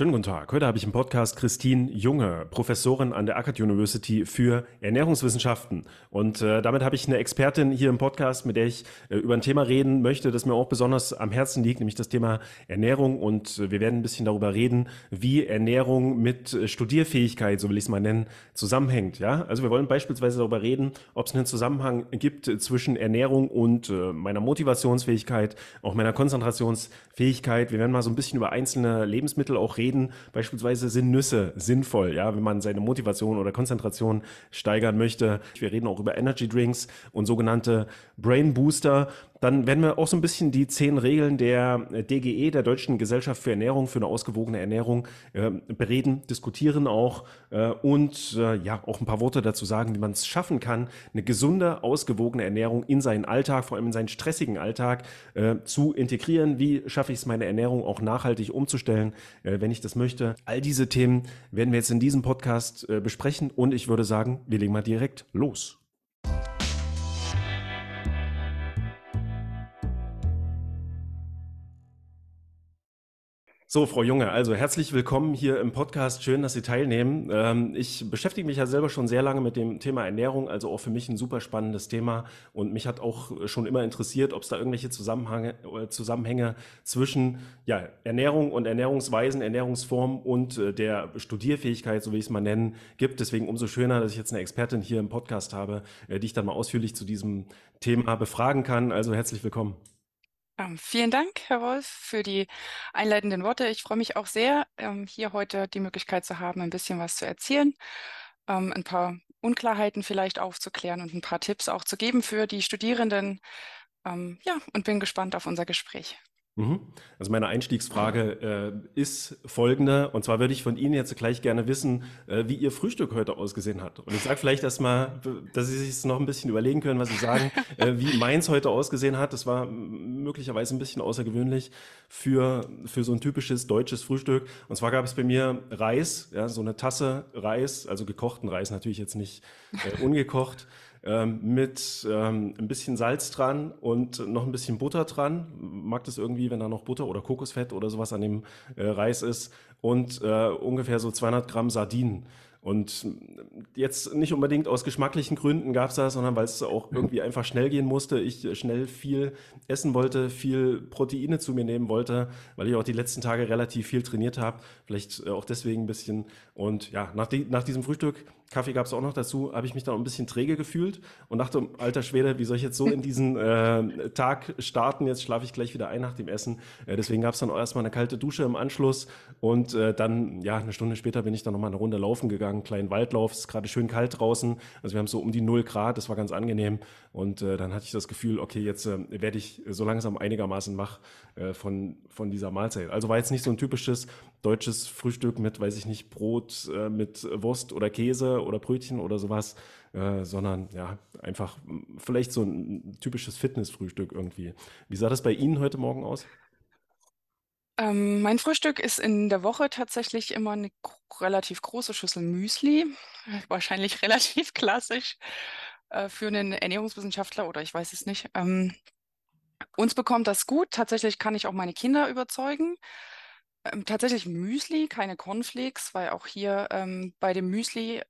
Schönen guten Tag. Heute habe ich im Podcast Christine Junge, Professorin an der Akkad University für Ernährungswissenschaften. Und äh, damit habe ich eine Expertin hier im Podcast, mit der ich äh, über ein Thema reden möchte, das mir auch besonders am Herzen liegt, nämlich das Thema Ernährung. Und äh, wir werden ein bisschen darüber reden, wie Ernährung mit äh, Studierfähigkeit, so will ich es mal nennen, zusammenhängt. Ja, also wir wollen beispielsweise darüber reden, ob es einen Zusammenhang gibt zwischen Ernährung und äh, meiner Motivationsfähigkeit, auch meiner Konzentrationsfähigkeit. Wir werden mal so ein bisschen über einzelne Lebensmittel auch reden. Beispielsweise sind Nüsse sinnvoll, ja, wenn man seine Motivation oder Konzentration steigern möchte. Wir reden auch über Energy Drinks und sogenannte Brain Booster. Dann werden wir auch so ein bisschen die zehn Regeln der DGE, der Deutschen Gesellschaft für Ernährung, für eine ausgewogene Ernährung äh, bereden, diskutieren auch äh, und äh, ja auch ein paar Worte dazu sagen, wie man es schaffen kann, eine gesunde, ausgewogene Ernährung in seinen Alltag, vor allem in seinen stressigen Alltag äh, zu integrieren. Wie schaffe ich es, meine Ernährung auch nachhaltig umzustellen, äh, wenn ich das möchte? All diese Themen werden wir jetzt in diesem Podcast äh, besprechen und ich würde sagen, wir legen mal direkt los. So, Frau Junge, also herzlich willkommen hier im Podcast. Schön, dass Sie teilnehmen. Ähm, ich beschäftige mich ja selber schon sehr lange mit dem Thema Ernährung, also auch für mich ein super spannendes Thema. Und mich hat auch schon immer interessiert, ob es da irgendwelche Zusammenhänge, äh, Zusammenhänge zwischen ja, Ernährung und Ernährungsweisen, Ernährungsformen und äh, der Studierfähigkeit, so will ich es mal nennen, gibt. Deswegen umso schöner, dass ich jetzt eine Expertin hier im Podcast habe, äh, die ich dann mal ausführlich zu diesem Thema befragen kann. Also herzlich willkommen. Ähm, vielen Dank, Herr Wolf, für die einleitenden Worte. Ich freue mich auch sehr, ähm, hier heute die Möglichkeit zu haben, ein bisschen was zu erzählen, ähm, ein paar Unklarheiten vielleicht aufzuklären und ein paar Tipps auch zu geben für die Studierenden. Ja, und bin gespannt auf unser Gespräch. Mhm. Also meine Einstiegsfrage äh, ist folgende, und zwar würde ich von Ihnen jetzt gleich gerne wissen, äh, wie Ihr Frühstück heute ausgesehen hat. Und ich sage vielleicht erstmal, dass Sie sich noch ein bisschen überlegen können, was Sie sagen, äh, wie meins heute ausgesehen hat. Das war möglicherweise ein bisschen außergewöhnlich für, für so ein typisches deutsches Frühstück. Und zwar gab es bei mir Reis, ja, so eine Tasse Reis, also gekochten Reis, natürlich jetzt nicht äh, ungekocht ähm, mit ähm, ein bisschen Salz dran und noch ein bisschen Butter dran. Mag das irgendwie, wenn da noch Butter oder Kokosfett oder sowas an dem äh, Reis ist. Und äh, ungefähr so 200 Gramm Sardinen. Und jetzt nicht unbedingt aus geschmacklichen Gründen gab es das, sondern weil es auch irgendwie einfach schnell gehen musste. Ich schnell viel essen wollte, viel Proteine zu mir nehmen wollte, weil ich auch die letzten Tage relativ viel trainiert habe. Vielleicht äh, auch deswegen ein bisschen. Und ja, nach, die, nach diesem Frühstück Kaffee gab es auch noch dazu, habe ich mich dann ein bisschen träge gefühlt und dachte, alter Schwede, wie soll ich jetzt so in diesen äh, Tag starten? Jetzt schlafe ich gleich wieder ein nach dem Essen. Äh, deswegen gab es dann auch erstmal eine kalte Dusche im Anschluss und äh, dann, ja, eine Stunde später bin ich dann nochmal eine Runde laufen gegangen, einen kleinen Waldlauf. Es ist gerade schön kalt draußen. Also wir haben so um die 0 Grad, das war ganz angenehm. Und äh, dann hatte ich das Gefühl, okay, jetzt äh, werde ich so langsam einigermaßen wach äh, von, von dieser Mahlzeit. Also war jetzt nicht so ein typisches deutsches Frühstück mit, weiß ich nicht, Brot äh, mit Wurst oder Käse oder Brötchen oder sowas, äh, sondern ja, einfach vielleicht so ein typisches Fitnessfrühstück irgendwie. Wie sah das bei Ihnen heute Morgen aus? Ähm, mein Frühstück ist in der Woche tatsächlich immer eine relativ große Schüssel Müsli, wahrscheinlich relativ klassisch äh, für einen Ernährungswissenschaftler oder ich weiß es nicht. Ähm, uns bekommt das gut. Tatsächlich kann ich auch meine Kinder überzeugen. Ähm, tatsächlich Müsli, keine Cornflakes, weil auch hier ähm, bei dem Müsli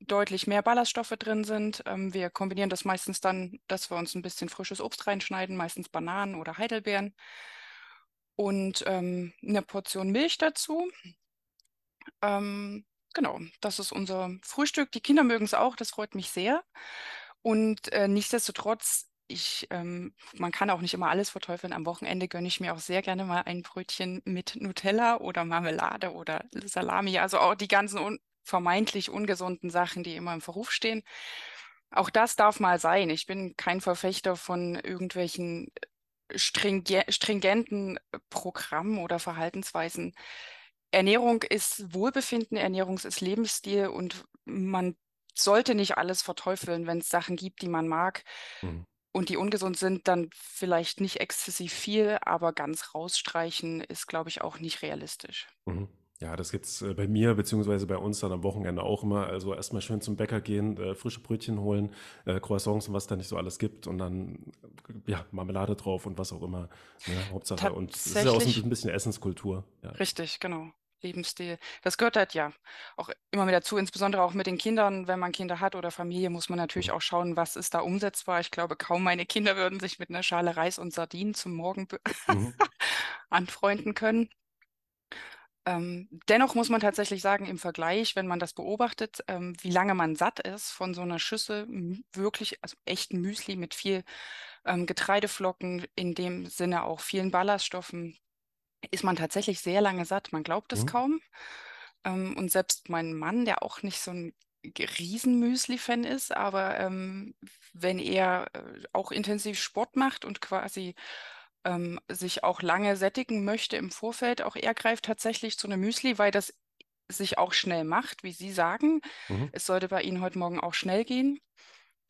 deutlich mehr Ballaststoffe drin sind. Ähm, wir kombinieren das meistens dann, dass wir uns ein bisschen frisches Obst reinschneiden, meistens Bananen oder Heidelbeeren. Und ähm, eine Portion Milch dazu. Ähm, genau, das ist unser Frühstück. Die Kinder mögen es auch, das freut mich sehr. Und äh, nichtsdestotrotz ich, ähm, man kann auch nicht immer alles verteufeln. Am Wochenende gönne ich mir auch sehr gerne mal ein Brötchen mit Nutella oder Marmelade oder Salami. Also auch die ganzen un vermeintlich ungesunden Sachen, die immer im Verruf stehen. Auch das darf mal sein. Ich bin kein Verfechter von irgendwelchen äh, stringe stringenten Programmen oder Verhaltensweisen. Ernährung ist Wohlbefinden, Ernährung ist Lebensstil und man sollte nicht alles verteufeln, wenn es Sachen gibt, die man mag. Mhm und die ungesund sind, dann vielleicht nicht exzessiv viel, aber ganz rausstreichen ist, glaube ich, auch nicht realistisch. Mhm. Ja, das gibt's äh, bei mir beziehungsweise bei uns dann am Wochenende auch immer. Also erstmal schön zum Bäcker gehen, äh, frische Brötchen holen, äh, Croissants und was da nicht so alles gibt und dann ja Marmelade drauf und was auch immer. Ne, Hauptsache und es ist ja auch so ein bisschen Essenskultur. Ja. Richtig, genau. Lebensstil. Das gehört halt ja auch immer mit dazu, insbesondere auch mit den Kindern. Wenn man Kinder hat oder Familie, muss man natürlich Mhm. auch schauen, was ist da umsetzbar. Ich glaube, kaum meine Kinder würden sich mit einer Schale Reis und Sardinen zum Morgen Mhm. anfreunden können. Ähm, dennoch muss man tatsächlich sagen, im Vergleich, wenn man das beobachtet, ähm, wie lange man satt ist von so einer Schüssel wirklich, also echten Müsli mit viel ähm, Getreideflocken, in dem Sinne auch vielen Ballaststoffen, ist man tatsächlich sehr lange satt. Man glaubt es Mhm. kaum. Ähm, und selbst mein Mann, der auch nicht so ein Riesen-Müsli-Fan ist, aber ähm, wenn er äh, auch intensiv Sport macht und quasi ähm, sich auch lange sättigen möchte im Vorfeld, auch er greift tatsächlich zu einem Müsli, weil das sich auch schnell macht, wie Sie sagen. Mhm. Es sollte bei Ihnen heute Morgen auch schnell gehen.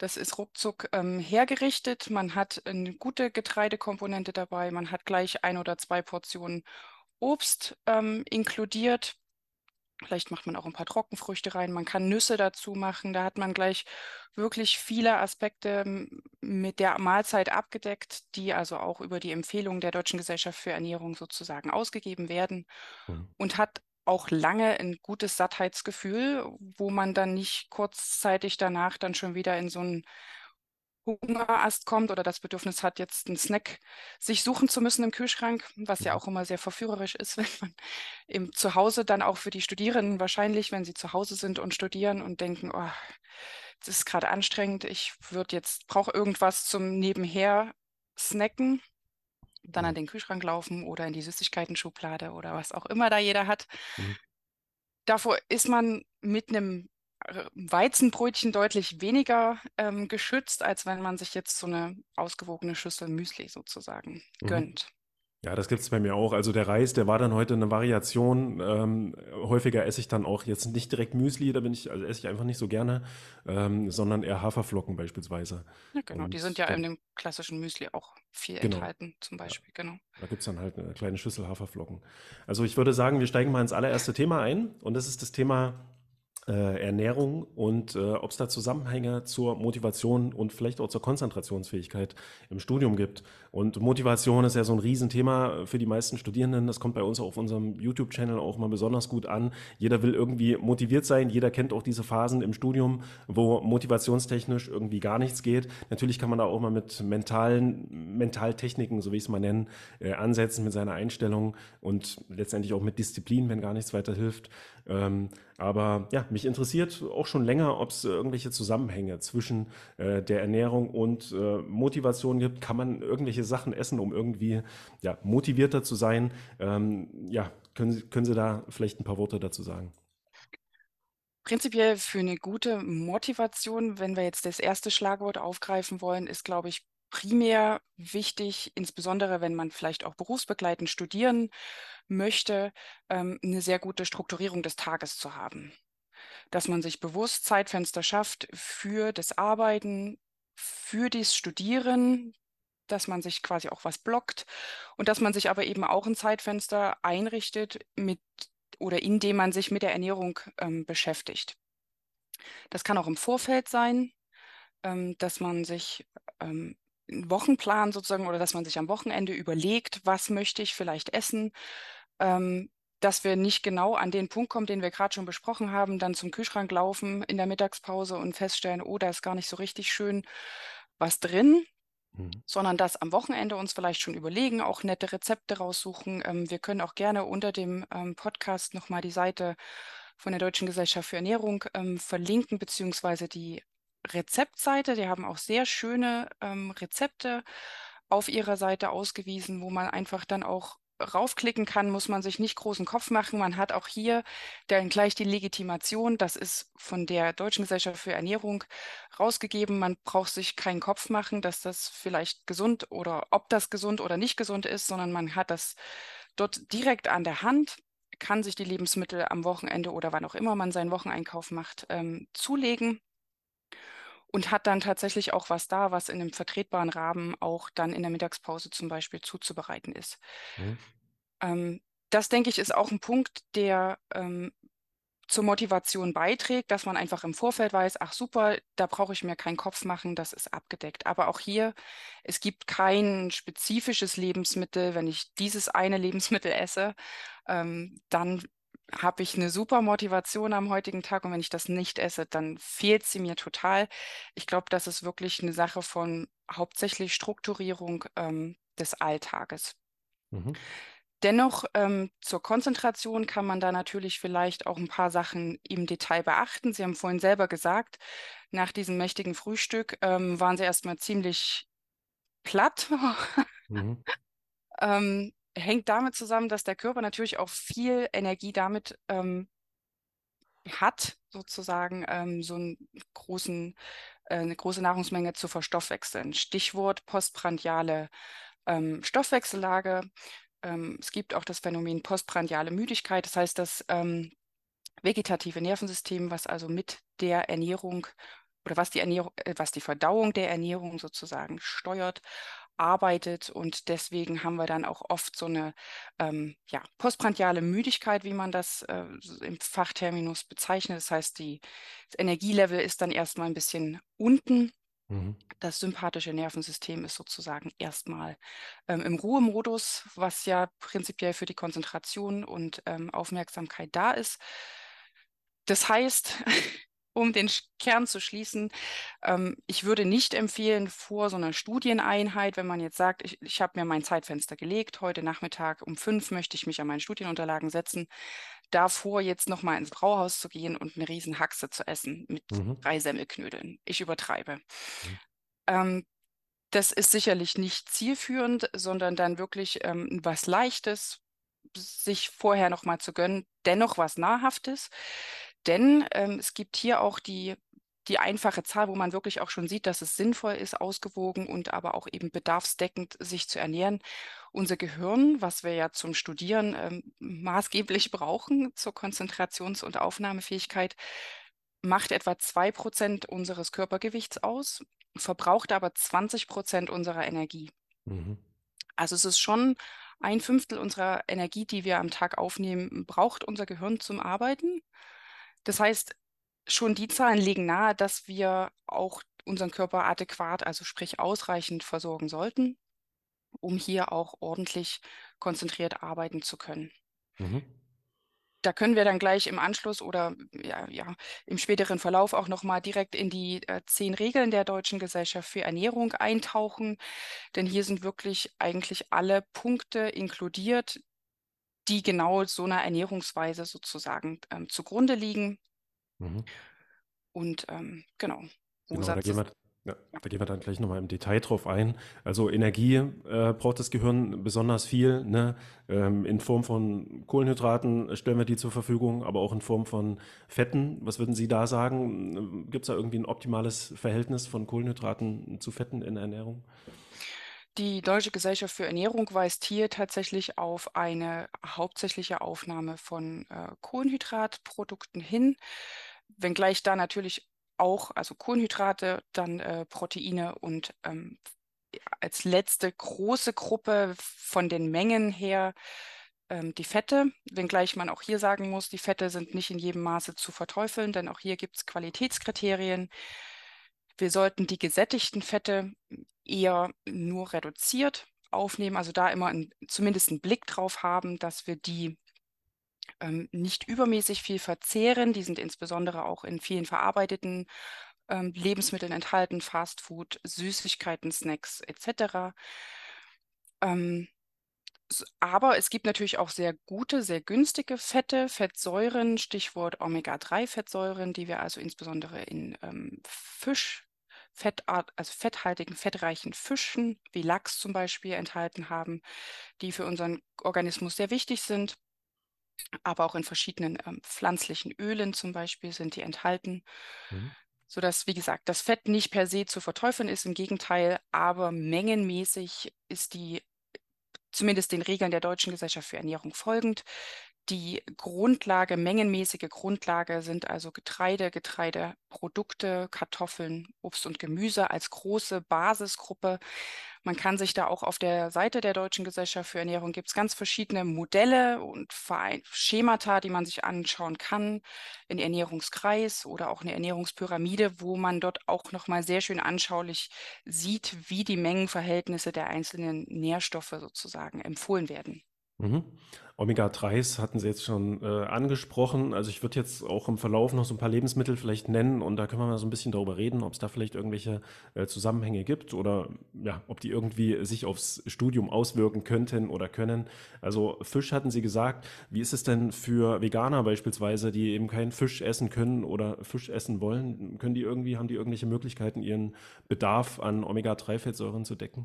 Das ist ruckzuck ähm, hergerichtet. Man hat eine gute Getreidekomponente dabei. Man hat gleich ein oder zwei Portionen Obst ähm, inkludiert. Vielleicht macht man auch ein paar Trockenfrüchte rein. Man kann Nüsse dazu machen. Da hat man gleich wirklich viele Aspekte mit der Mahlzeit abgedeckt, die also auch über die Empfehlungen der Deutschen Gesellschaft für Ernährung sozusagen ausgegeben werden Mhm. und hat auch lange ein gutes Sattheitsgefühl, wo man dann nicht kurzzeitig danach dann schon wieder in so einen Hungerast kommt oder das Bedürfnis hat, jetzt einen Snack sich suchen zu müssen im Kühlschrank, was ja Mhm. auch immer sehr verführerisch ist, wenn man im Zuhause dann auch für die Studierenden wahrscheinlich, wenn sie zu Hause sind und studieren und denken, oh, das ist gerade anstrengend, ich würde jetzt, brauche irgendwas zum Nebenher snacken, dann an Mhm. den Kühlschrank laufen oder in die Süßigkeiten-Schublade oder was auch immer da jeder hat. Mhm. Davor ist man mit einem äh, Weizenbrötchen deutlich weniger ähm, geschützt, als wenn man sich jetzt so eine ausgewogene Schüssel Müsli sozusagen Mhm. gönnt. Ja, das gibt's bei mir auch. Also der Reis, der war dann heute eine Variation. Ähm, häufiger esse ich dann auch jetzt nicht direkt Müsli, da bin ich, also esse ich einfach nicht so gerne, ähm, sondern eher Haferflocken beispielsweise. Ja, genau, die sind Und ja in dann, dem klassischen Müsli auch viel genau, enthalten, zum ja, Beispiel, genau. da gibt's dann halt eine kleine Schüssel Haferflocken. Also ich würde sagen, wir steigen mal ins allererste Thema ein und das ist das Thema äh, Ernährung und äh, ob es da Zusammenhänge zur Motivation und vielleicht auch zur Konzentrationsfähigkeit im Studium gibt. Und Motivation ist ja so ein Riesenthema für die meisten Studierenden. Das kommt bei uns auf unserem YouTube-Channel auch mal besonders gut an. Jeder will irgendwie motiviert sein. Jeder kennt auch diese Phasen im Studium, wo motivationstechnisch irgendwie gar nichts geht. Natürlich kann man da auch mal mit mentalen Mentaltechniken, so wie ich es mal nennen, äh, ansetzen mit seiner Einstellung und letztendlich auch mit Disziplin, wenn gar nichts weiter hilft. Ähm, aber ja, mich interessiert auch schon länger, ob es irgendwelche Zusammenhänge zwischen äh, der Ernährung und äh, Motivation gibt. Kann man irgendwelche Sachen essen, um irgendwie ja, motivierter zu sein? Ähm, ja, können Sie, können Sie da vielleicht ein paar Worte dazu sagen? Prinzipiell für eine gute Motivation, wenn wir jetzt das erste Schlagwort aufgreifen wollen, ist, glaube ich, primär wichtig, insbesondere wenn man vielleicht auch berufsbegleitend studieren möchte, ähm, eine sehr gute Strukturierung des Tages zu haben. Dass man sich bewusst Zeitfenster schafft für das Arbeiten, für das Studieren, dass man sich quasi auch was blockt und dass man sich aber eben auch ein Zeitfenster einrichtet mit oder indem man sich mit der Ernährung ähm, beschäftigt. Das kann auch im Vorfeld sein, ähm, dass man sich ähm, einen Wochenplan sozusagen oder dass man sich am Wochenende überlegt, was möchte ich vielleicht essen, ähm, dass wir nicht genau an den Punkt kommen, den wir gerade schon besprochen haben, dann zum Kühlschrank laufen in der Mittagspause und feststellen, oh, da ist gar nicht so richtig schön was drin, Mhm. sondern das am Wochenende uns vielleicht schon überlegen, auch nette Rezepte raussuchen. Ähm, wir können auch gerne unter dem ähm, Podcast nochmal die Seite von der Deutschen Gesellschaft für Ernährung ähm, verlinken, beziehungsweise die Rezeptseite. Die haben auch sehr schöne ähm, Rezepte auf ihrer Seite ausgewiesen, wo man einfach dann auch raufklicken kann, muss man sich nicht großen Kopf machen. Man hat auch hier dann gleich die Legitimation. Das ist von der Deutschen Gesellschaft für Ernährung rausgegeben. Man braucht sich keinen Kopf machen, dass das vielleicht gesund oder ob das gesund oder nicht gesund ist, sondern man hat das dort direkt an der Hand, kann sich die Lebensmittel am Wochenende oder wann auch immer man seinen Wocheneinkauf macht, ähm, zulegen und hat dann tatsächlich auch was da, was in einem vertretbaren Rahmen auch dann in der Mittagspause zum Beispiel zuzubereiten ist. Mhm. Ähm, das, denke ich, ist auch ein Punkt, der ähm, zur Motivation beiträgt, dass man einfach im Vorfeld weiß, ach super, da brauche ich mir keinen Kopf machen, das ist abgedeckt. Aber auch hier, es gibt kein spezifisches Lebensmittel. Wenn ich dieses eine Lebensmittel esse, ähm, dann habe ich eine super Motivation am heutigen Tag und wenn ich das nicht esse, dann fehlt sie mir total. Ich glaube, das ist wirklich eine Sache von hauptsächlich Strukturierung ähm, des Alltages. Mhm. Dennoch ähm, zur Konzentration kann man da natürlich vielleicht auch ein paar Sachen im Detail beachten. Sie haben vorhin selber gesagt, nach diesem mächtigen Frühstück ähm, waren Sie erstmal ziemlich platt. mhm. Hängt damit zusammen, dass der Körper natürlich auch viel Energie damit ähm, hat, sozusagen ähm, so einen großen, äh, eine große Nahrungsmenge zu verstoffwechseln. Stichwort postprandiale ähm, Stoffwechsellage. Ähm, es gibt auch das Phänomen postprandiale Müdigkeit. Das heißt, das ähm, vegetative Nervensystem, was also mit der Ernährung oder was die Ernährung, äh, was die Verdauung der Ernährung sozusagen steuert, arbeitet und deswegen haben wir dann auch oft so eine ähm, ja, postprandiale Müdigkeit, wie man das äh, im Fachterminus bezeichnet. Das heißt, die, das Energielevel ist dann erstmal ein bisschen unten. Mhm. Das sympathische Nervensystem ist sozusagen erstmal ähm, im Ruhemodus, was ja prinzipiell für die Konzentration und ähm, Aufmerksamkeit da ist. Das heißt, um den Kern zu schließen, ähm, ich würde nicht empfehlen, vor so einer Studieneinheit, wenn man jetzt sagt, ich, ich habe mir mein Zeitfenster gelegt, heute Nachmittag um fünf möchte ich mich an meine Studienunterlagen setzen, davor jetzt nochmal ins Brauhaus zu gehen und eine riesen Haxe zu essen mit mhm. drei Semmelknödeln. Ich übertreibe. Mhm. Ähm, das ist sicherlich nicht zielführend, sondern dann wirklich ähm, was Leichtes, sich vorher nochmal zu gönnen, dennoch was Nahrhaftes. Denn ähm, es gibt hier auch die, die einfache Zahl, wo man wirklich auch schon sieht, dass es sinnvoll ist, ausgewogen und aber auch eben bedarfsdeckend sich zu ernähren. Unser Gehirn, was wir ja zum Studieren ähm, maßgeblich brauchen zur Konzentrations- und Aufnahmefähigkeit, macht etwa zwei Prozent unseres Körpergewichts aus, verbraucht aber 20 Prozent unserer Energie. Mhm. Also es ist schon ein Fünftel unserer Energie, die wir am Tag aufnehmen, braucht unser Gehirn zum Arbeiten. Das heißt, schon die Zahlen legen nahe, dass wir auch unseren Körper adäquat, also sprich ausreichend versorgen sollten, um hier auch ordentlich konzentriert arbeiten zu können. Mhm. Da können wir dann gleich im Anschluss oder ja, ja im späteren Verlauf auch nochmal direkt in die äh, zehn Regeln der Deutschen Gesellschaft für Ernährung eintauchen, denn hier sind wirklich eigentlich alle Punkte inkludiert, die genau so einer Ernährungsweise sozusagen ähm, zugrunde liegen. Mhm. Und ähm, genau. Genau, da gehen, wir, ja, da gehen wir dann gleich nochmal im Detail drauf ein. Also Energie äh, braucht das Gehirn besonders viel. Ne? Ähm, in Form von Kohlenhydraten stellen wir die zur Verfügung, aber auch in Form von Fetten. Was würden Sie da sagen? Gibt es da irgendwie ein optimales Verhältnis von Kohlenhydraten zu Fetten in der Ernährung? Die Deutsche Gesellschaft für Ernährung weist hier tatsächlich auf eine hauptsächliche Aufnahme von äh, Kohlenhydratprodukten hin, wenngleich da natürlich auch, also Kohlenhydrate, dann äh, Proteine und ähm, als letzte große Gruppe von den Mengen her ähm, die Fette, wenngleich man auch hier sagen muss, die Fette sind nicht in jedem Maße zu verteufeln, denn auch hier gibt es Qualitätskriterien. Wir sollten die gesättigten Fette eher nur reduziert aufnehmen, also da immer ein, zumindest einen Blick drauf haben, dass wir die ähm, nicht übermäßig viel verzehren. Die sind insbesondere auch in vielen verarbeiteten ähm, Lebensmitteln enthalten, Fastfood, Süßigkeiten, Snacks etc. Ähm, aber es gibt natürlich auch sehr gute, sehr günstige Fette, Fettsäuren, Stichwort Omega-3-Fettsäuren, die wir also insbesondere in ähm, Fisch, Fettart, also fetthaltigen, fettreichen Fischen wie Lachs zum Beispiel enthalten haben, die für unseren Organismus sehr wichtig sind. Aber auch in verschiedenen ähm, pflanzlichen Ölen zum Beispiel sind die enthalten. Mhm. Sodass, wie gesagt, das Fett nicht per se zu verteufeln ist, im Gegenteil, aber mengenmäßig ist die zumindest den Regeln der Deutschen Gesellschaft für Ernährung folgend, die Grundlage, mengenmäßige Grundlage sind also Getreide, Getreideprodukte, Kartoffeln, Obst und Gemüse als große Basisgruppe. Man kann sich da auch auf der Seite der Deutschen Gesellschaft für Ernährung gibt es ganz verschiedene Modelle und Schemata, die man sich anschauen kann, in Ernährungskreis oder auch eine Ernährungspyramide, wo man dort auch nochmal sehr schön anschaulich sieht, wie die Mengenverhältnisse der einzelnen Nährstoffe sozusagen empfohlen werden. Mhm. Omega-3s hatten Sie jetzt schon äh, angesprochen. Also ich würde jetzt auch im Verlauf noch so ein paar Lebensmittel vielleicht nennen und da können wir mal so ein bisschen darüber reden, ob es da vielleicht irgendwelche äh, Zusammenhänge gibt oder ja, ob die irgendwie sich aufs Studium auswirken könnten oder können. Also Fisch hatten Sie gesagt. Wie ist es denn für Veganer beispielsweise, die eben keinen Fisch essen können oder Fisch essen wollen? Können die irgendwie, haben die irgendwelche Möglichkeiten, ihren Bedarf an Omega-3-Fettsäuren zu decken?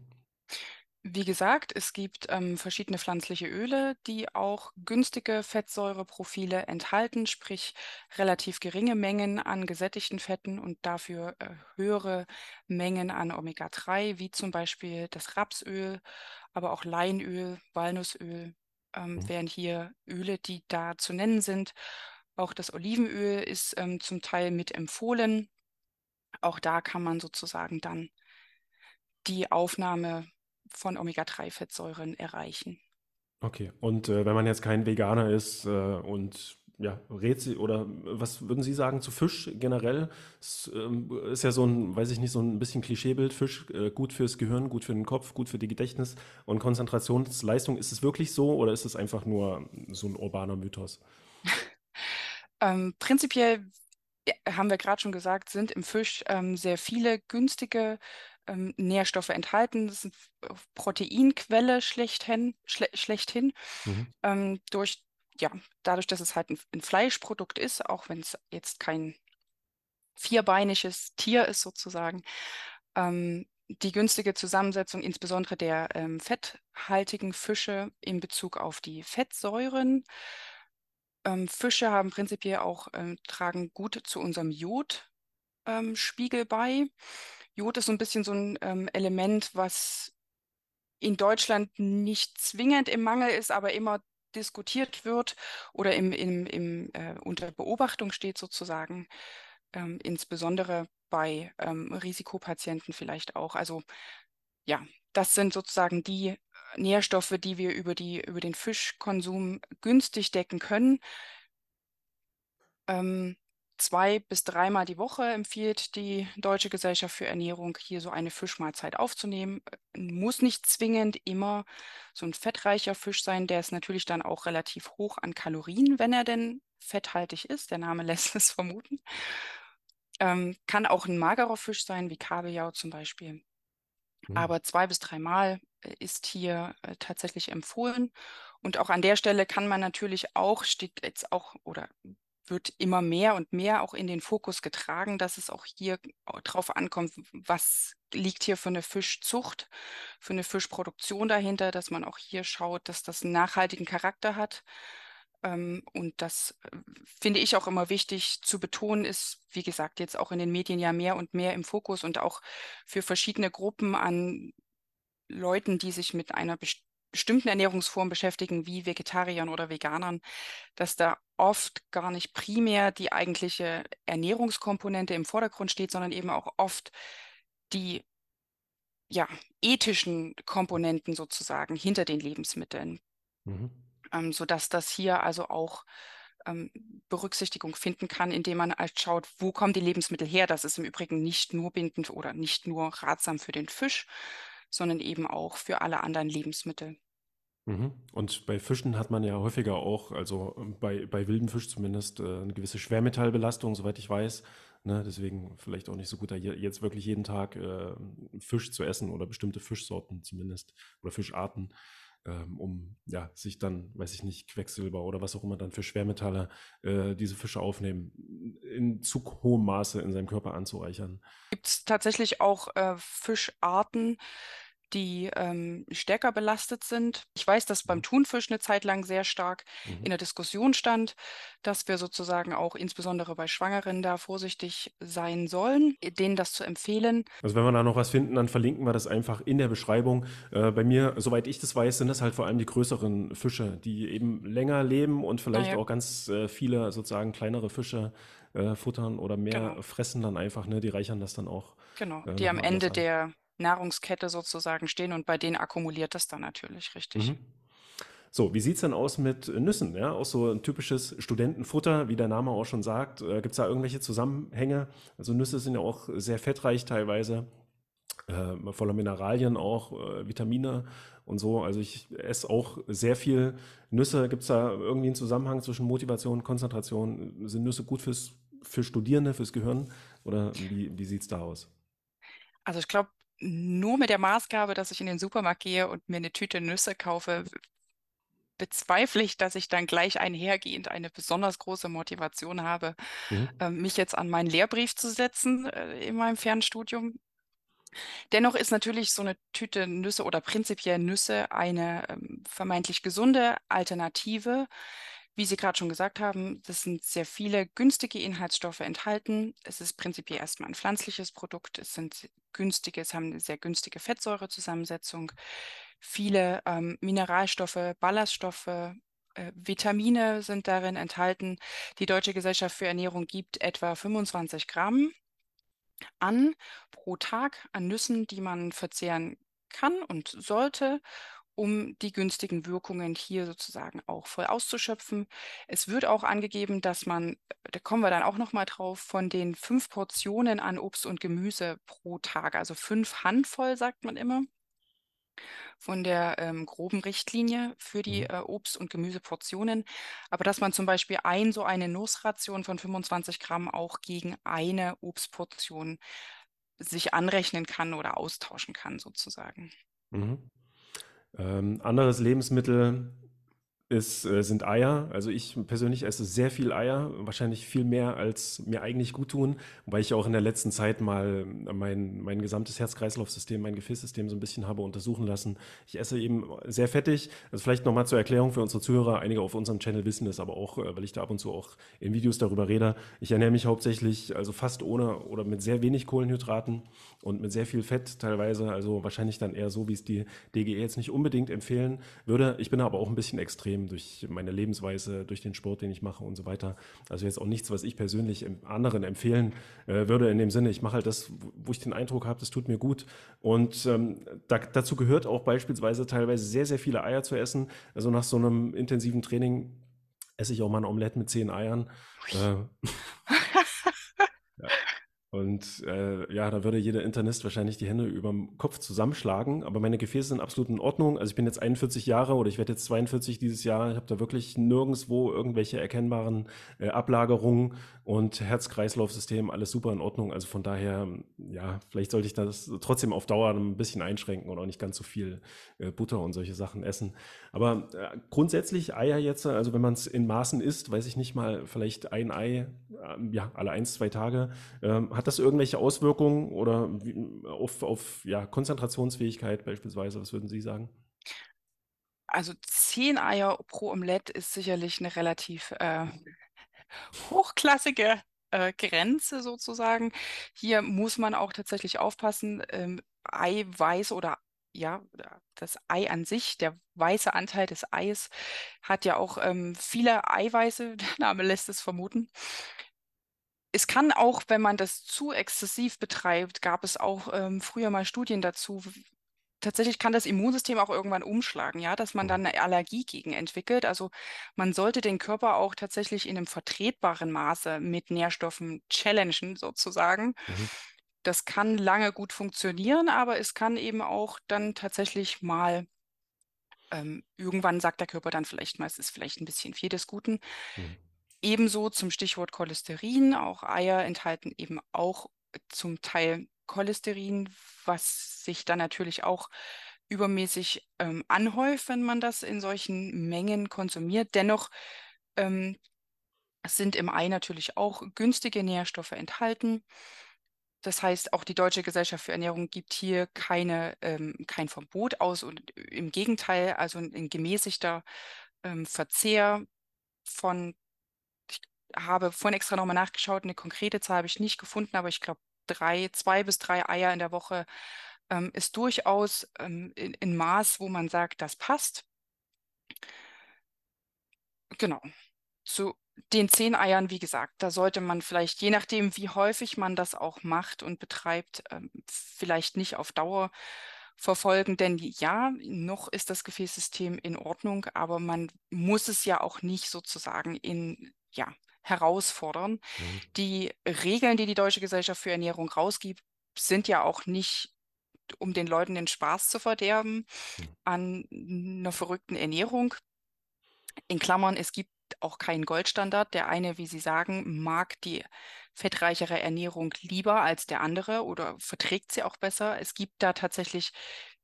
Wie gesagt, es gibt ähm, verschiedene pflanzliche Öle, die auch günstige Fettsäureprofile enthalten, sprich relativ geringe Mengen an gesättigten Fetten und dafür äh, höhere Mengen an Omega-3, wie zum Beispiel das Rapsöl, aber auch Leinöl, Walnussöl ähm, Mhm. wären hier Öle, die da zu nennen sind. Auch das Olivenöl ist ähm, zum Teil mit empfohlen. Auch da kann man sozusagen dann die Aufnahme von Omega-3-Fettsäuren erreichen. Okay. Und äh, wenn man jetzt kein Veganer ist äh, und ja, rät Sie oder was würden Sie sagen zu Fisch generell? Es ähm, ist ja so ein, weiß ich nicht, so ein bisschen Klischeebild. Fisch äh, gut fürs Gehirn, gut für den Kopf, gut für die Gedächtnis und Konzentrationsleistung. Ist es wirklich so oder ist es einfach nur so ein urbaner Mythos? Ähm, prinzipiell haben wir gerade schon gesagt, sind im Fisch ähm, sehr viele günstige ähm, Nährstoffe enthalten. Das ist eine Proteinquelle schlechthin, schle schlechthin. Mhm. Ähm, durch, ja, dadurch, dass es halt ein, ein Fleischprodukt ist, auch wenn es jetzt kein vierbeiniges Tier ist sozusagen, ähm, die günstige Zusammensetzung insbesondere der ähm, fetthaltigen Fische in Bezug auf die Fettsäuren ähm, Fische haben prinzipiell auch, ähm, tragen gut zu unserem Jodspiegel ähm, Spiegel bei. Jod ist so ein bisschen so ein ähm, Element, was in Deutschland nicht zwingend im Mangel ist, aber immer diskutiert wird oder im, im, im, äh, unter Beobachtung steht sozusagen, ähm, insbesondere bei ähm, Risikopatienten vielleicht auch. Also ja, das sind sozusagen die Nährstoffe, die wir über die, über den Fischkonsum günstig decken können. Ähm, zwei bis dreimal die Woche empfiehlt die Deutsche Gesellschaft für Ernährung, hier so eine Fischmahlzeit aufzunehmen. Muss nicht zwingend immer so ein fettreicher Fisch sein. Der ist natürlich dann auch relativ hoch an Kalorien, wenn er denn fetthaltig ist. Der Name lässt es vermuten. Ähm, kann auch ein magerer Fisch sein, wie Kabeljau zum Beispiel. Mhm. Aber zwei bis dreimal äh, ist hier äh, tatsächlich empfohlen. Und auch an der Stelle kann man natürlich auch, steht jetzt auch oder wird immer mehr und mehr auch in den Fokus getragen, dass es auch hier drauf ankommt, was liegt hier für eine Fischzucht, für eine Fischproduktion dahinter, dass man auch hier schaut, dass das einen nachhaltigen Charakter hat. Ähm, und das äh, finde ich auch immer wichtig zu betonen, ist, wie gesagt, jetzt auch in den Medien ja mehr und mehr im Fokus und auch für verschiedene Gruppen an Leuten, die sich mit einer best bestimmten Ernährungsform beschäftigen, wie Vegetariern oder Veganern, dass da oft gar nicht primär die eigentliche Ernährungskomponente im Vordergrund steht, sondern eben auch oft die ja, ethischen Komponenten sozusagen hinter den Lebensmitteln, Mhm. ähm, sodass das hier also auch ähm, Berücksichtigung finden kann, indem man halt schaut, wo kommen die Lebensmittel her. Das ist im Übrigen nicht nur bindend oder nicht nur ratsam für den Fisch, sondern eben auch für alle anderen Lebensmittel. Mhm. Und bei Fischen hat man ja häufiger auch, also ähm, bei, bei wilden Fisch zumindest, äh, eine gewisse Schwermetallbelastung, soweit ich weiß. Ne? Deswegen vielleicht auch nicht so gut, da je- jetzt wirklich jeden Tag äh, Fisch zu essen oder bestimmte Fischsorten zumindest oder Fischarten, ähm, um ja, sich dann, weiß ich nicht, Quecksilber oder was auch immer dann für Schwermetalle äh, diese Fische aufnehmen, in zu hohem Maße in seinem Körper anzureichern. Gibt es tatsächlich auch äh, Fischarten, die ähm, stärker belastet sind. Ich weiß, dass beim Mhm. Thunfisch eine Zeit lang sehr stark Mhm. in der Diskussion stand, dass wir sozusagen auch insbesondere bei Schwangeren da vorsichtig sein sollen, denen das zu empfehlen. Also wenn wir da noch was finden, dann verlinken wir das einfach in der Beschreibung. Äh, bei mir, soweit ich das weiß, sind das halt vor allem die größeren Fische, die eben länger leben und vielleicht Naja, auch ganz äh, viele sozusagen kleinere Fische äh, futtern oder mehr genau, fressen dann einfach, ne? Die reichern das dann auch genau, äh, die am Ende der Nahrungskette sozusagen stehen und bei denen akkumuliert das dann natürlich richtig. Mhm. So, wie sieht's denn aus mit Nüssen? Ja, auch so ein typisches Studentenfutter, wie der Name auch schon sagt. Äh, gibt's da irgendwelche Zusammenhänge? Also Nüsse sind ja auch sehr fettreich teilweise. äh, voller Mineralien auch, äh, Vitamine und so. Also ich esse auch sehr viel Nüsse. Gibt es da irgendwie einen Zusammenhang zwischen Motivation und Konzentration? Sind Nüsse gut fürs, für Studierende, fürs Gehirn? Oder wie, wie sieht es da aus? Also ich glaube, nur mit der Maßgabe, dass ich in den Supermarkt gehe und mir eine Tüte Nüsse kaufe, bezweifle ich, dass ich dann gleich einhergehend eine besonders große Motivation habe, mhm. äh, mich jetzt an meinen Lehrbrief zu setzen äh, in meinem Fernstudium. Dennoch ist natürlich so eine Tüte Nüsse oder prinzipiell Nüsse eine ähm, vermeintlich gesunde Alternative. Wie Sie gerade schon gesagt haben, das sind sehr viele günstige Inhaltsstoffe enthalten. Es ist prinzipiell erstmal ein pflanzliches Produkt. Es sind günstige, es haben eine sehr günstige Fettsäurezusammensetzung, viele ähm, Mineralstoffe, Ballaststoffe, äh, Vitamine sind darin enthalten. Die Deutsche Gesellschaft für Ernährung gibt etwa 25 Gramm an pro Tag an Nüssen, die man verzehren kann und sollte, um die günstigen Wirkungen hier sozusagen auch voll auszuschöpfen. Es wird auch angegeben, dass man, da kommen wir dann auch noch mal drauf, von den fünf Portionen an Obst und Gemüse pro Tag, also fünf Handvoll, sagt man immer, von der ähm, groben Richtlinie für die mhm. äh, Obst- und Gemüseportionen. Aber dass man zum Beispiel ein so eine Nussration von 25 Gramm auch gegen eine Obstportion sich anrechnen kann oder austauschen kann, sozusagen. Mhm. Ähm, anderes Lebensmittel, ist, äh, sind Eier. Also ich persönlich esse sehr viel Eier, wahrscheinlich viel mehr, als mir eigentlich gut tun, weil ich auch in der letzten Zeit mal mein, mein gesamtes Herz-Kreislauf-System, mein Gefäßsystem so ein bisschen habe untersuchen lassen. Ich esse eben sehr fettig. Also vielleicht nochmal zur Erklärung für unsere Zuhörer. Einige auf unserem Channel wissen das aber auch, äh, weil ich da ab und zu auch in Videos darüber rede. Ich ernähre mich hauptsächlich, also fast ohne oder mit sehr wenig Kohlenhydraten und mit sehr viel Fett teilweise. Also wahrscheinlich dann eher so, wie es die DGE jetzt nicht unbedingt empfehlen würde. Ich bin aber auch ein bisschen extrem durch meine Lebensweise, durch den Sport, den ich mache und so weiter. Also jetzt auch nichts, was ich persönlich anderen empfehlen äh, würde in dem Sinne. Ich mache halt das, wo ich den Eindruck habe, das tut mir gut. Und ähm, da, dazu gehört auch beispielsweise teilweise sehr, sehr viele Eier zu essen. Also nach so einem intensiven Training esse ich auch mal ein Omelett mit zehn Eiern. Äh. Und äh, ja, da würde jeder Internist wahrscheinlich die Hände über dem Kopf zusammenschlagen. Aber meine Gefäße sind absolut in Ordnung. Also ich bin jetzt 41 Jahre oder ich werde jetzt 42 dieses Jahr. Ich habe da wirklich nirgendwo irgendwelche erkennbaren äh, Ablagerungen und Herz-Kreislauf-System, alles super in Ordnung. Also von daher, ja, vielleicht sollte ich das trotzdem auf Dauer ein bisschen einschränken und auch nicht ganz so viel äh, Butter und solche Sachen essen. Aber äh, grundsätzlich Eier jetzt, also wenn man es in Maßen isst, weiß ich nicht mal, vielleicht ein Ei, äh, ja, alle eins, zwei Tage, ähm, hat hat das irgendwelche Auswirkungen oder auf, auf ja, Konzentrationsfähigkeit beispielsweise? Was würden Sie sagen? Also zehn Eier pro Omelette ist sicherlich eine relativ äh, hochklassige äh, Grenze sozusagen. Hier muss man auch tatsächlich aufpassen. Ähm, Eiweiß oder ja, das Ei an sich, der weiße Anteil des Eis, hat ja auch ähm, viele Eiweiße, der Name lässt es vermuten es kann auch, wenn man das zu exzessiv betreibt, gab es auch ähm, früher mal Studien dazu, tatsächlich kann das Immunsystem auch irgendwann umschlagen, ja, dass man dann mhm. eine Allergie gegen entwickelt. Also man sollte den Körper auch tatsächlich in einem vertretbaren Maße mit Nährstoffen challengen, sozusagen. Mhm. Das kann lange gut funktionieren, aber es kann eben auch dann tatsächlich mal ähm, irgendwann sagt der Körper dann vielleicht mal, es ist vielleicht ein bisschen viel des Guten. Mhm. Ebenso zum Stichwort Cholesterin. Auch Eier enthalten eben auch zum Teil Cholesterin, was sich dann natürlich auch übermäßig ähm, anhäuft, wenn man das in solchen Mengen konsumiert. Dennoch ähm, sind im Ei natürlich auch günstige Nährstoffe enthalten. Das heißt, auch die Deutsche Gesellschaft für Ernährung gibt hier keine, ähm, kein Verbot aus und im Gegenteil, also ein gemäßigter ähm, Verzehr von habe vorhin extra nochmal nachgeschaut, eine konkrete Zahl habe ich nicht gefunden, aber ich glaube, drei, zwei bis drei Eier in der Woche ähm, ist durchaus ähm, in, in Maß, wo man sagt, das passt. Genau. Zu den zehn Eiern, wie gesagt, da sollte man vielleicht, je nachdem, wie häufig man das auch macht und betreibt, ähm, vielleicht nicht auf Dauer verfolgen. Denn ja, noch ist das Gefäßsystem in Ordnung, aber man muss es ja auch nicht sozusagen in, ja, herausfordern. Mhm. Die Regeln, die die Deutsche Gesellschaft für Ernährung rausgibt, sind ja auch nicht um den Leuten den Spaß zu verderben Hm. an einer verrückten Ernährung. In Klammern, es gibt auch keinen Goldstandard. Der eine, wie Sie sagen, mag die fettreichere Ernährung lieber als der andere oder verträgt sie auch besser. Es gibt da tatsächlich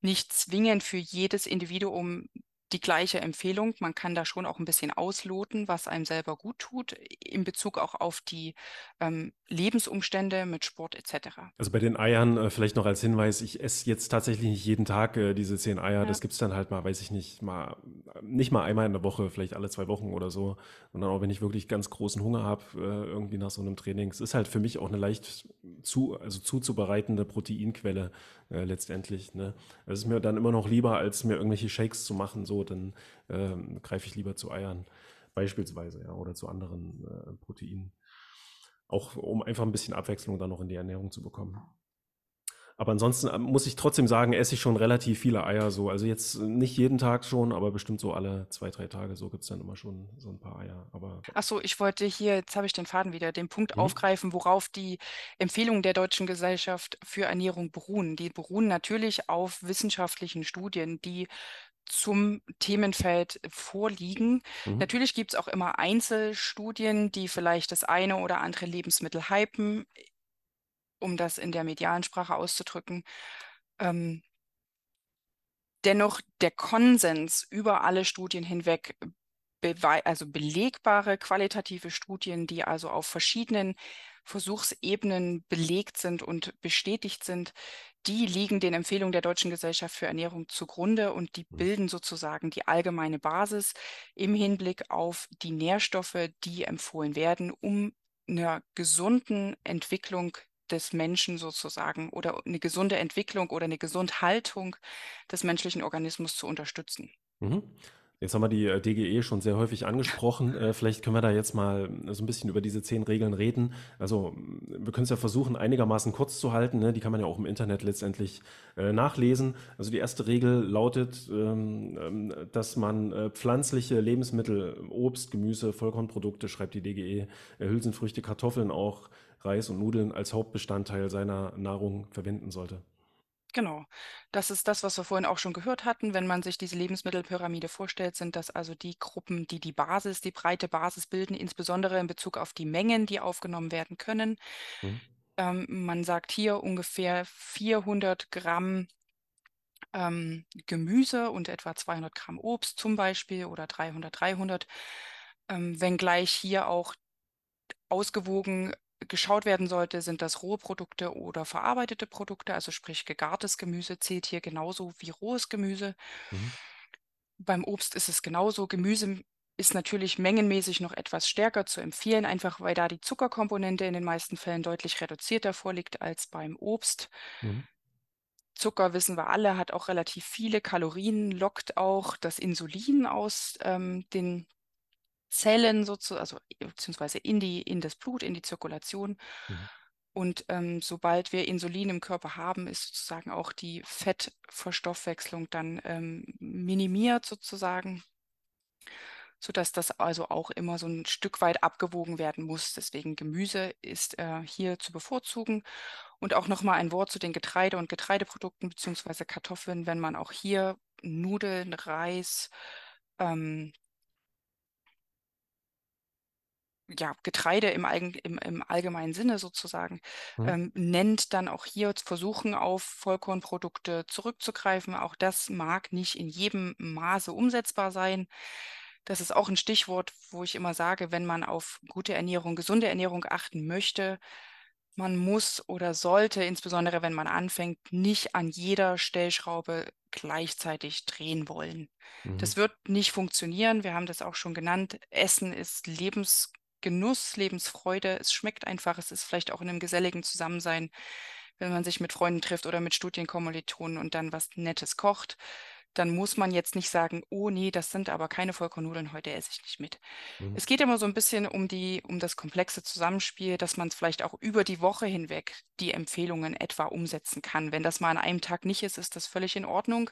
nicht zwingend für jedes Individuum die gleiche Empfehlung. Man kann da schon auch ein bisschen ausloten, was einem selber gut tut, in Bezug auch auf die ähm, Lebensumstände mit Sport etc. Also bei den Eiern äh, vielleicht noch als Hinweis, ich esse jetzt tatsächlich nicht jeden Tag äh, diese zehn Eier. Ja. Das gibt's dann halt mal, weiß ich nicht, mal nicht mal einmal in der Woche, vielleicht alle zwei Wochen oder so. Und dann auch, wenn ich wirklich ganz großen Hunger habe, äh, irgendwie nach so einem Training. Es ist halt für mich auch eine leicht zu, also zuzubereitende Proteinquelle äh, letztendlich. Ne? Es ist mir dann immer noch lieber, als mir irgendwelche Shakes zu machen, so, dann ähm, greife ich lieber zu Eiern. Beispielsweise, ja, oder zu anderen äh, Proteinen. Auch um einfach ein bisschen Abwechslung dann noch in die Ernährung zu bekommen. Aber ansonsten äh, muss ich trotzdem sagen, esse ich schon relativ viele Eier so. Also jetzt nicht jeden Tag schon, aber bestimmt so alle zwei, drei Tage. So gibt's dann immer schon so ein paar Eier. Aber Ach so, ich wollte hier, jetzt habe ich den Faden wieder, den Punkt Mhm. aufgreifen, worauf die Empfehlungen der Deutschen Gesellschaft für Ernährung beruhen. Die beruhen natürlich auf wissenschaftlichen Studien, die zum Themenfeld vorliegen. mhm. Natürlich gibt es auch immer Einzelstudien, die vielleicht das eine oder andere Lebensmittel hypen, um das in der medialen Sprache auszudrücken. Ähm, dennoch der Konsens über alle Studien hinweg, also belegbare qualitative Studien, die also auf verschiedenen Versuchsebenen belegt sind und bestätigt sind, die liegen den Empfehlungen der Deutschen Gesellschaft für Ernährung zugrunde und die Mhm. bilden sozusagen die allgemeine Basis im Hinblick auf die Nährstoffe, die empfohlen werden, um einer gesunden Entwicklung des Menschen sozusagen oder eine gesunde Entwicklung oder eine Gesundhaltung des menschlichen Organismus zu unterstützen. Mhm. Jetzt haben wir die äh, DGE schon sehr häufig angesprochen. Äh, vielleicht können wir da jetzt mal so ein bisschen über diese zehn Regeln reden. Also wir können es ja versuchen, einigermaßen kurz zu halten. Ne? Die kann man ja auch im Internet letztendlich äh, nachlesen. Also die erste Regel lautet, ähm, ähm, dass man äh, pflanzliche Lebensmittel, Obst, Gemüse, Vollkornprodukte, schreibt die DGE, äh, Hülsenfrüchte, Kartoffeln auch, Reis und Nudeln als Hauptbestandteil seiner Nahrung verwenden sollte. Genau. Das ist das, was wir vorhin auch schon gehört hatten. Wenn man sich diese Lebensmittelpyramide vorstellt, sind das also die Gruppen, die die Basis, die breite Basis bilden, insbesondere in Bezug auf die Mengen, die aufgenommen werden können. Mhm. Ähm, man sagt hier ungefähr 400 Gramm ähm, Gemüse und etwa 200 Gramm Obst zum Beispiel oder 300, 300. Ähm, wenngleich hier auch ausgewogen geschaut werden sollte, sind das rohe Produkte oder verarbeitete Produkte, also sprich gegartes Gemüse zählt hier genauso wie rohes Gemüse. Mhm. Beim Obst ist es genauso. Gemüse ist natürlich mengenmäßig noch etwas stärker zu empfehlen, einfach weil da die Zuckerkomponente in den meisten Fällen deutlich reduzierter vorliegt als beim Obst. Mhm. Zucker, wissen wir alle, hat auch relativ viele Kalorien, lockt auch das Insulin aus ähm, den Zellen sozusagen, also beziehungsweise in die, in das Blut, in die Zirkulation. Mhm. Und ähm, sobald wir Insulin im Körper haben, ist sozusagen auch die Fettverstoffwechslung dann ähm, minimiert sozusagen, sodass das also auch immer so ein Stück weit abgewogen werden muss. Deswegen Gemüse ist äh, hier zu bevorzugen. Und auch nochmal ein Wort zu den Getreide- und Getreideprodukten beziehungsweise Kartoffeln, wenn man auch hier Nudeln, Reis, ähm, ja, Getreide im, Eigen, im, im allgemeinen Sinne sozusagen, Mhm. ähm, nennt, dann auch hier versuchen, auf Vollkornprodukte zurückzugreifen. Auch das mag nicht in jedem Maße umsetzbar sein. Das ist auch ein Stichwort, wo ich immer sage, wenn man auf gute Ernährung, gesunde Ernährung achten möchte, man muss oder sollte, insbesondere wenn man anfängt, nicht an jeder Stellschraube gleichzeitig drehen wollen. Mhm. Das wird nicht funktionieren. Wir haben das auch schon genannt. Essen ist Lebensgenuss, Lebensfreude. Es schmeckt einfach. Es ist vielleicht auch in einem geselligen Zusammensein, wenn man sich mit Freunden trifft oder mit Studienkommilitonen und dann was Nettes kocht. Dann muss man jetzt nicht sagen, oh nee, das sind aber keine Vollkornnudeln, heute esse ich nicht mit. Mhm. Es geht immer so ein bisschen um die, um das komplexe Zusammenspiel, dass man es vielleicht auch über die Woche hinweg die Empfehlungen etwa umsetzen kann. Wenn das mal an einem Tag nicht ist, ist das völlig in Ordnung.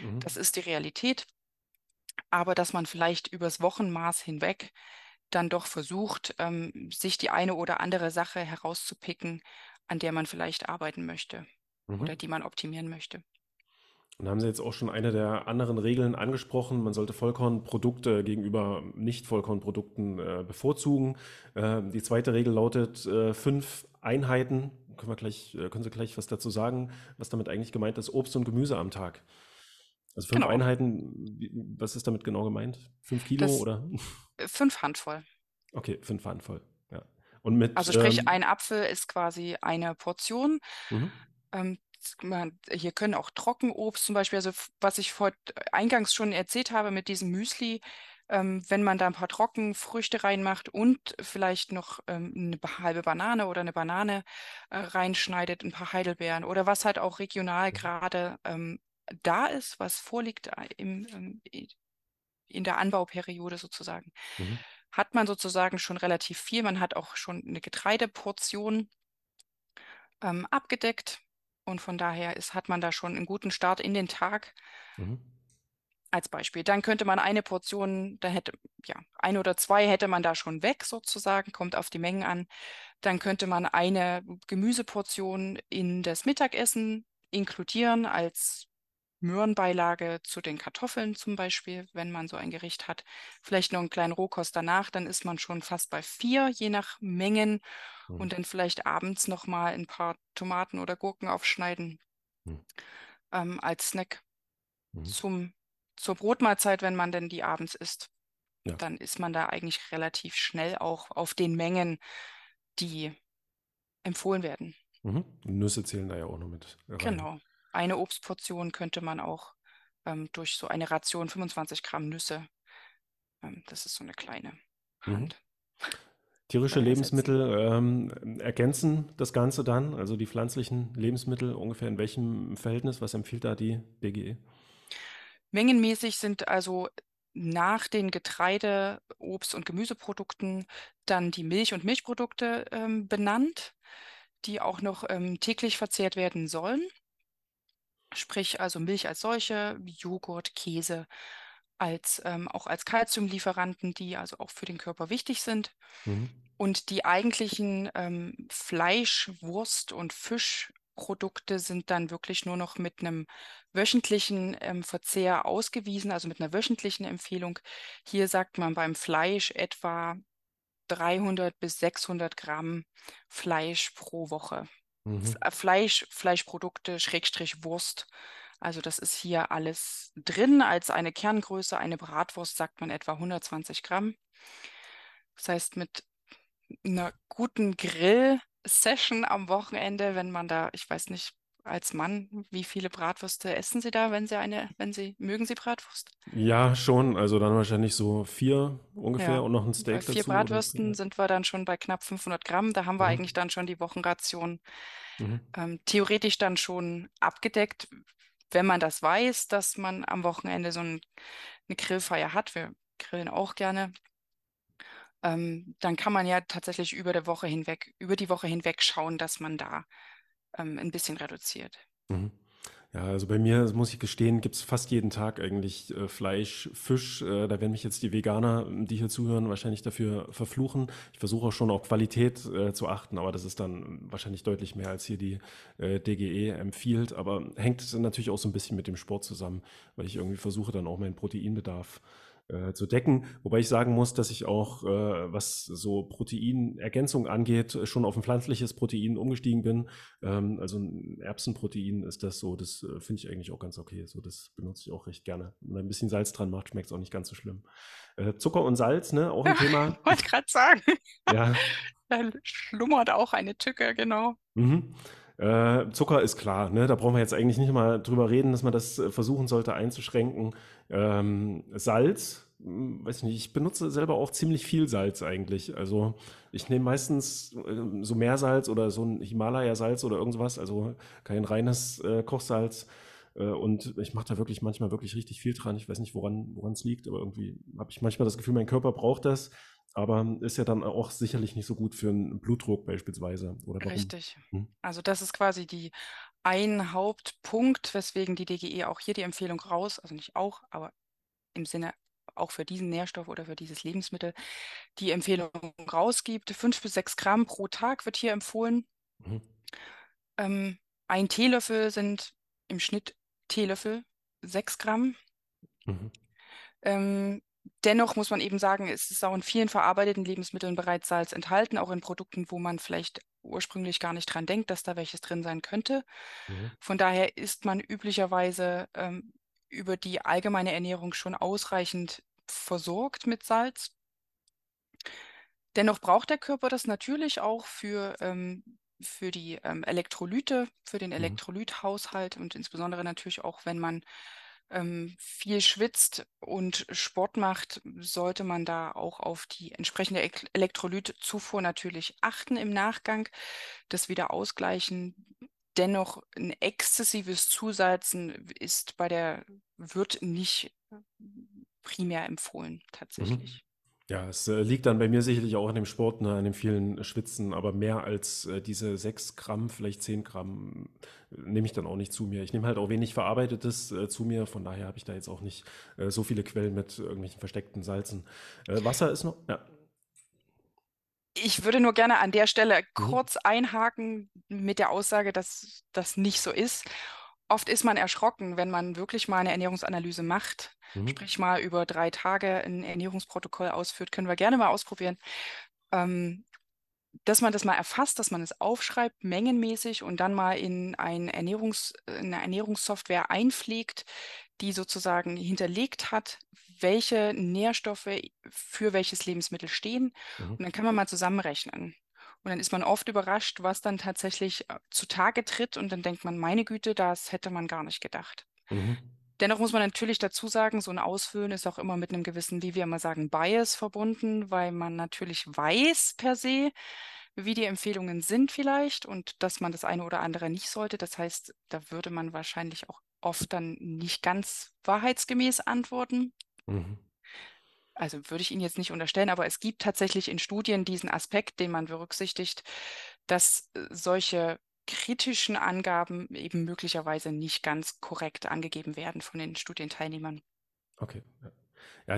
Mhm. Das ist die Realität. Aber dass man vielleicht übers Wochenmaß hinweg dann doch versucht, ähm, sich die eine oder andere Sache herauszupicken, an der man vielleicht arbeiten möchte. oder die man optimieren möchte. Und haben Sie jetzt auch schon eine der anderen Regeln angesprochen. Man sollte Vollkornprodukte gegenüber Nicht-Vollkornprodukten äh, bevorzugen. Äh, die zweite Regel lautet äh, fünf Einheiten. Können, wir gleich, äh, können Sie gleich was dazu sagen, was damit eigentlich gemeint ist? Obst und Gemüse am Tag. Also fünf Genau. Einheiten, was ist damit genau gemeint? Fünf Kilo Das oder? fünf Handvoll. Okay, fünf Handvoll. Ja. Und mit. Also sprich, ähm, ein Apfel ist quasi eine Portion. mhm, Ähm, hier können auch Trockenobst zum Beispiel, also was ich vor, eingangs schon erzählt habe mit diesem Müsli, ähm, wenn man da ein paar Trockenfrüchte reinmacht und vielleicht noch ähm, eine halbe Banane oder eine Banane äh, reinschneidet, ein paar Heidelbeeren oder was halt auch regional gerade ähm, da ist, was vorliegt äh, im, ähm, in der Anbauperiode sozusagen, mhm, hat man sozusagen schon relativ viel. Man hat auch schon eine Getreideportion ähm, abgedeckt. Und von daher ist, hat man da schon einen guten Start in den Tag mhm, als Beispiel. Dann könnte man eine Portion, da hätte, ja, ein oder zwei hätte man da schon weg sozusagen, kommt auf die Mengen an. Dann könnte man eine Gemüseportion in das Mittagessen inkludieren als Möhrenbeilage zu den Kartoffeln zum Beispiel, wenn man so ein Gericht hat. Vielleicht noch einen kleinen Rohkost danach, dann ist man schon fast bei vier, je nach Mengen. mhm, Und dann vielleicht abends noch mal ein paar Tomaten oder Gurken aufschneiden Mhm. ähm, als Snack mhm. zum, zur Brotmahlzeit, wenn man denn die abends isst. Ja. Dann ist man da eigentlich relativ schnell auch auf den Mengen, die empfohlen werden. Mhm. Nüsse zählen da ja auch noch mit rein. Genau. Eine Obstportion könnte man auch ähm, durch so eine Ration 25 Gramm Nüsse, ähm, das ist so eine kleine Mhm. Hand. Tierische Oder ersetzen. Lebensmittel ähm, ergänzen das Ganze dann, also die pflanzlichen Lebensmittel ungefähr in welchem Verhältnis? Was empfiehlt da die DGE? Mengenmäßig sind also nach den Getreide-, Obst- und Gemüseprodukten dann die Milch- und Milchprodukte ähm, benannt, die auch noch ähm, täglich verzehrt werden sollen. Sprich also Milch als solche, Joghurt, Käse, als, ähm, auch als Kalziumlieferanten, die also auch für den Körper wichtig sind. Mhm. Und die eigentlichen ähm, Fleisch-, Wurst- und Fischprodukte sind dann wirklich nur noch mit einem wöchentlichen ähm, Verzehr ausgewiesen, also mit einer wöchentlichen Empfehlung. Hier sagt man beim Fleisch etwa 300 bis 600 Gramm Fleisch pro Woche. Mhm. F- Fleisch, Fleischprodukte, Schrägstrich Wurst. Also das ist hier alles drin. Als eine Kerngröße, eine Bratwurst sagt man etwa 120 Gramm. Das heißt, mit einer guten Grill-Session am Wochenende, wenn man da, ich weiß nicht, als Mann, wie viele Bratwürste essen Sie da, wenn Sie eine, wenn Sie, mögen Sie Bratwurst? Ja, schon. Also dann wahrscheinlich so vier ungefähr Ja, und noch ein Bei Steak vier dazu. Oder? Bratwürsten sind wir dann schon bei knapp 500 Gramm. Da haben wir Mhm. eigentlich dann schon die Wochenration Mhm. ähm, theoretisch dann schon abgedeckt, wenn man das weiß, dass man am Wochenende so ein, eine Grillfeier hat. Wir grillen auch gerne. Ähm, dann kann man ja tatsächlich über der Woche hinweg, über die Woche hinweg schauen, dass man da ähm, ein bisschen reduziert. Mhm. Ja, also bei mir, muss ich gestehen, gibt es fast jeden Tag eigentlich äh, Fleisch, Fisch. Äh, da werden mich jetzt die Veganer, die hier zuhören, wahrscheinlich dafür verfluchen. Ich versuche auch schon auf Qualität äh, zu achten, aber das ist dann wahrscheinlich deutlich mehr, als hier die äh, DGE empfiehlt. Aber hängt natürlich auch so ein bisschen mit dem Sport zusammen, weil ich irgendwie versuche dann auch meinen Proteinbedarf äh, zu decken. Wobei ich sagen muss, dass ich auch, äh, was so Proteinergänzung angeht, schon auf ein pflanzliches Protein umgestiegen bin. Ähm, also ein Erbsenprotein ist das so, das äh, finde ich eigentlich auch ganz okay. So, das benutze ich auch recht gerne. Wenn man ein bisschen Salz dran macht, schmeckt es auch nicht ganz so schlimm. Äh, Zucker und Salz, ne, auch ein Thema. Ich wollte gerade sagen, Ja. da schlummert auch eine Tücke, genau. Mhm. Äh, Zucker ist klar, ne? Da brauchen wir jetzt eigentlich nicht mal drüber reden, dass man das äh, versuchen sollte einzuschränken. Ähm, Salz, hm, weiß nicht, ich benutze selber auch ziemlich viel Salz eigentlich. Also ich nehme meistens äh, so Meersalz oder so ein Himalaya-Salz oder irgendwas, also kein reines äh, Kochsalz. Äh, und ich mache da wirklich manchmal wirklich richtig viel dran. Ich weiß nicht, woran woran es liegt, aber irgendwie habe ich manchmal das Gefühl, mein Körper braucht das. Aber ist ja dann auch sicherlich nicht so gut für einen Blutdruck beispielsweise. Oder warum? Richtig. Hm? Also das ist quasi die ein Hauptpunkt, weswegen die DGE auch hier die Empfehlung raus, also nicht auch, aber im Sinne auch für diesen Nährstoff oder für dieses Lebensmittel die Empfehlung rausgibt. Fünf bis sechs Gramm pro Tag wird hier empfohlen. Mhm. Ähm, ein Teelöffel sind im Schnitt Teelöffel sechs Gramm. Mhm. Ähm, dennoch muss man eben sagen, es ist auch in vielen verarbeiteten Lebensmitteln bereits Salz enthalten, auch in Produkten, wo man vielleicht ursprünglich gar nicht dran denkt, dass da welches drin sein könnte. Mhm. Von daher ist man üblicherweise ähm, über die allgemeine Ernährung schon ausreichend versorgt mit Salz. Dennoch braucht der Körper das natürlich auch für, ähm, für die ähm, Elektrolyte, für den Mhm. Elektrolythaushalt und insbesondere natürlich auch, wenn man ähm, viel schwitzt und Sport macht, sollte man da auch auf die entsprechende Ek- Elektrolytzufuhr natürlich achten im Nachgang, das wieder ausgleichen. Dennoch ein exzessives Zusalzen ist bei der, wird nicht primär empfohlen, tatsächlich. Ja, es äh, liegt dann bei mir sicherlich auch an dem Sport, ne, an dem vielen Schwitzen, aber mehr als äh, diese 6 Gramm, vielleicht 10 Gramm, äh, nehme ich dann auch nicht zu mir. Ich nehme halt auch wenig Verarbeitetes äh, zu mir, von daher habe ich da jetzt auch nicht äh, so viele Quellen mit irgendwelchen versteckten Salzen. Äh, Wasser ist noch, ja. Ich würde nur gerne an der Stelle Mhm. kurz einhaken mit der Aussage, dass das nicht so ist. Oft ist man erschrocken, wenn man wirklich mal eine Ernährungsanalyse macht, Mhm. sprich mal über drei Tage ein Ernährungsprotokoll ausführt, können wir gerne mal ausprobieren. Ähm, dass man das mal erfasst, dass man es aufschreibt, mengenmäßig und dann mal in ein Ernährungs, eine Ernährungssoftware einpflegt, die sozusagen hinterlegt hat, welche Nährstoffe für welches Lebensmittel stehen. Mhm. Und dann kann man mal zusammenrechnen. Und dann ist man oft überrascht, was dann tatsächlich äh, zutage tritt. Und dann denkt man, meine Güte, das hätte man gar nicht gedacht. Mhm. Dennoch muss man natürlich dazu sagen, so ein Ausfüllen ist auch immer mit einem gewissen, wie wir immer sagen, Bias verbunden, weil man natürlich weiß per se, wie die Empfehlungen sind vielleicht und dass man das eine oder andere nicht sollte. Das heißt, da würde man wahrscheinlich auch oft dann nicht ganz wahrheitsgemäß antworten. Mhm. Also würde ich Ihnen jetzt nicht unterstellen, aber es gibt tatsächlich in Studien diesen Aspekt, den man berücksichtigt, dass äh, solche kritischen Angaben eben möglicherweise nicht ganz korrekt angegeben werden von den Studienteilnehmern. Okay. Ja.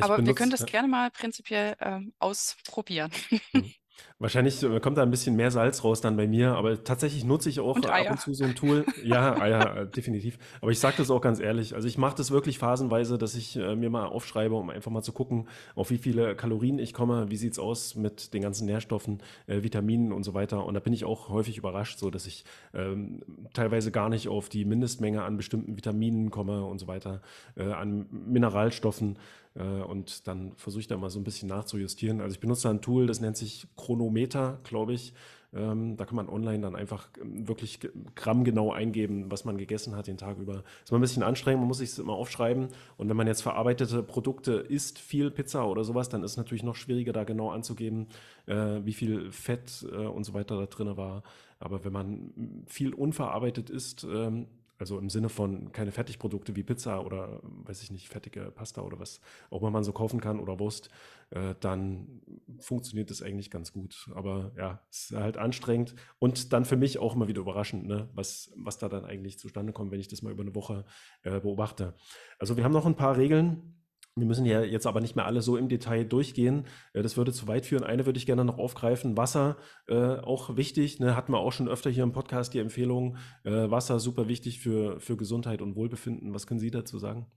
Aber wir können benutze, das ja. gerne mal prinzipiell ähm, ausprobieren. Wahrscheinlich äh, kommt da ein bisschen mehr Salz raus dann bei mir, aber tatsächlich nutze ich auch Und ab und zu so ein Tool. Ja, Eier, äh, definitiv. Aber ich sage das auch ganz ehrlich. Also ich mache das wirklich phasenweise, dass ich äh, mir mal aufschreibe, um einfach mal zu gucken, auf wie viele Kalorien ich komme, wie sieht's aus mit den ganzen Nährstoffen, äh, Vitaminen und so weiter. Und da bin ich auch häufig überrascht, so dass ich ähm, teilweise gar nicht auf die Mindestmenge an bestimmten Vitaminen komme und so weiter, äh, an Mineralstoffen. Und dann versuche ich da mal so ein bisschen nachzujustieren. Also ich benutze da ein Tool, das nennt sich Chronometer, glaube ich. Ähm, da kann man online dann einfach ähm, wirklich grammgenau eingeben, was man gegessen hat den Tag über. Ist mal ein bisschen anstrengend, man muss sich immer aufschreiben. Und wenn man jetzt verarbeitete Produkte isst, viel Pizza oder sowas, dann ist es natürlich noch schwieriger, da genau anzugeben, äh, wie viel Fett äh, und so weiter da drin war. Aber wenn man viel unverarbeitet isst, ähm, also im Sinne von keine Fertigprodukte wie Pizza oder, weiß ich nicht, fettige Pasta oder was auch immer man so kaufen kann oder Wurst, äh, dann funktioniert das eigentlich ganz gut. Aber ja, es ist halt anstrengend und dann für mich auch immer wieder überraschend, ne, was, was da dann eigentlich zustande kommt, wenn ich das mal über eine Woche äh, beobachte. Also wir haben noch ein paar Regeln. Wir müssen ja jetzt aber nicht mehr alle so im Detail durchgehen. Äh, Das würde zu weit führen. Eine würde ich gerne noch aufgreifen. Wasser, äh, auch wichtig. Ne? Hatten wir auch schon öfter hier im Podcast die Empfehlung. Äh, Wasser super wichtig für, für Gesundheit und Wohlbefinden. Was können Sie dazu sagen?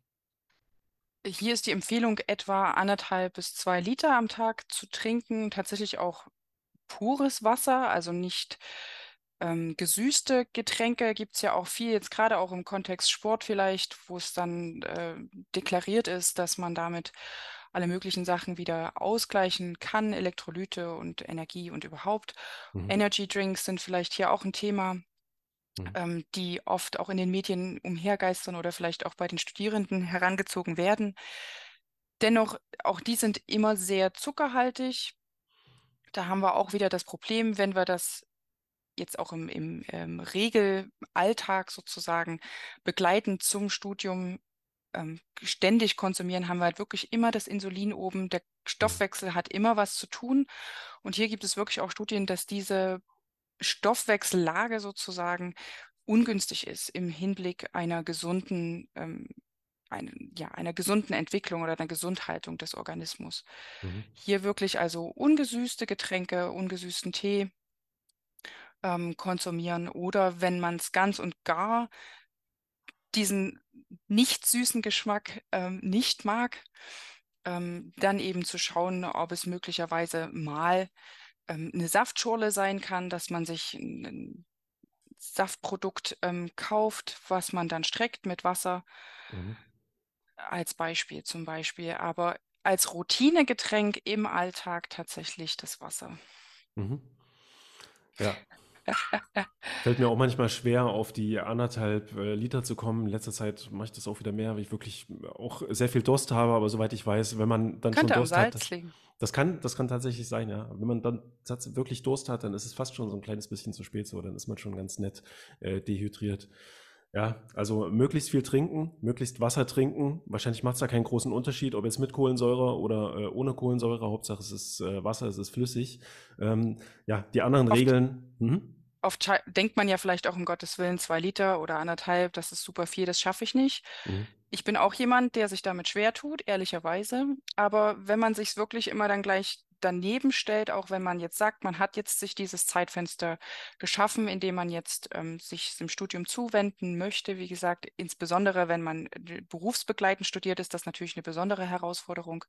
Hier ist die Empfehlung, etwa anderthalb bis zwei Liter am Tag zu trinken. Tatsächlich auch pures Wasser, also nicht ähm, gesüßte Getränke. Gibt es ja auch viel, jetzt gerade auch im Kontext Sport vielleicht, wo es dann äh, deklariert ist, dass man damit alle möglichen Sachen wieder ausgleichen kann, Elektrolyte und Energie und überhaupt. Mhm. Energy Drinks sind vielleicht hier auch ein Thema Mhm. ähm, die oft auch in den Medien umhergeistern oder vielleicht auch bei den Studierenden herangezogen werden. Dennoch, auch die sind immer sehr zuckerhaltig. Da haben wir auch wieder das Problem, wenn wir das jetzt auch im, im ähm, Regelalltag sozusagen begleitend zum Studium ähm, ständig konsumieren, haben wir halt wirklich immer das Insulin oben. Der Stoffwechsel hat immer was zu tun. Und hier gibt es wirklich auch Studien, dass diese Stoffwechsellage sozusagen ungünstig ist im Hinblick einer gesunden, ähm, ein, ja, einer gesunden Entwicklung oder einer Gesundhaltung des Organismus. Mhm. Hier wirklich also ungesüßte Getränke, ungesüßten Tee, ähm, konsumieren. Oder wenn man es ganz und gar diesen nicht süßen Geschmack ähm, nicht mag, ähm, dann eben zu schauen, ob es möglicherweise mal ähm, eine Saftschorle sein kann, dass man sich ein Saftprodukt ähm, kauft, was man dann streckt mit Wasser. Mhm. Als Beispiel zum Beispiel. Aber als Routinegetränk im Alltag tatsächlich das Wasser. Mhm. Ja. Fällt mir auch manchmal schwer, auf die anderthalb äh, Liter zu kommen. In letzter Zeit mache ich das auch wieder mehr, weil ich wirklich auch sehr viel Durst habe. Aber soweit ich weiß, wenn man dann Könnte schon Durst hat, das, das kann, das kann tatsächlich sein, ja. Wenn man dann wirklich Durst hat, dann ist es fast schon so ein kleines bisschen zu spät so. Dann ist man schon ganz nett äh, dehydriert. Ja, also möglichst viel trinken, möglichst Wasser trinken. Wahrscheinlich macht es da keinen großen Unterschied, ob jetzt mit Kohlensäure oder äh, ohne Kohlensäure. Hauptsache es ist äh, Wasser, es ist flüssig. Ähm, ja, die anderen Oft, Regeln. Mhm. Oft denkt man ja vielleicht auch um Gottes Willen zwei Liter oder anderthalb, das ist super viel, das schaffe ich nicht. Mhm. Ich bin auch jemand, der sich damit schwer tut, ehrlicherweise. Aber wenn man sich wirklich immer dann gleich daneben stellt, auch wenn man jetzt sagt, man hat jetzt sich dieses Zeitfenster geschaffen, in dem man jetzt ähm, sich dem Studium zuwenden möchte. Wie gesagt, insbesondere wenn man äh, berufsbegleitend studiert, ist das natürlich eine besondere Herausforderung.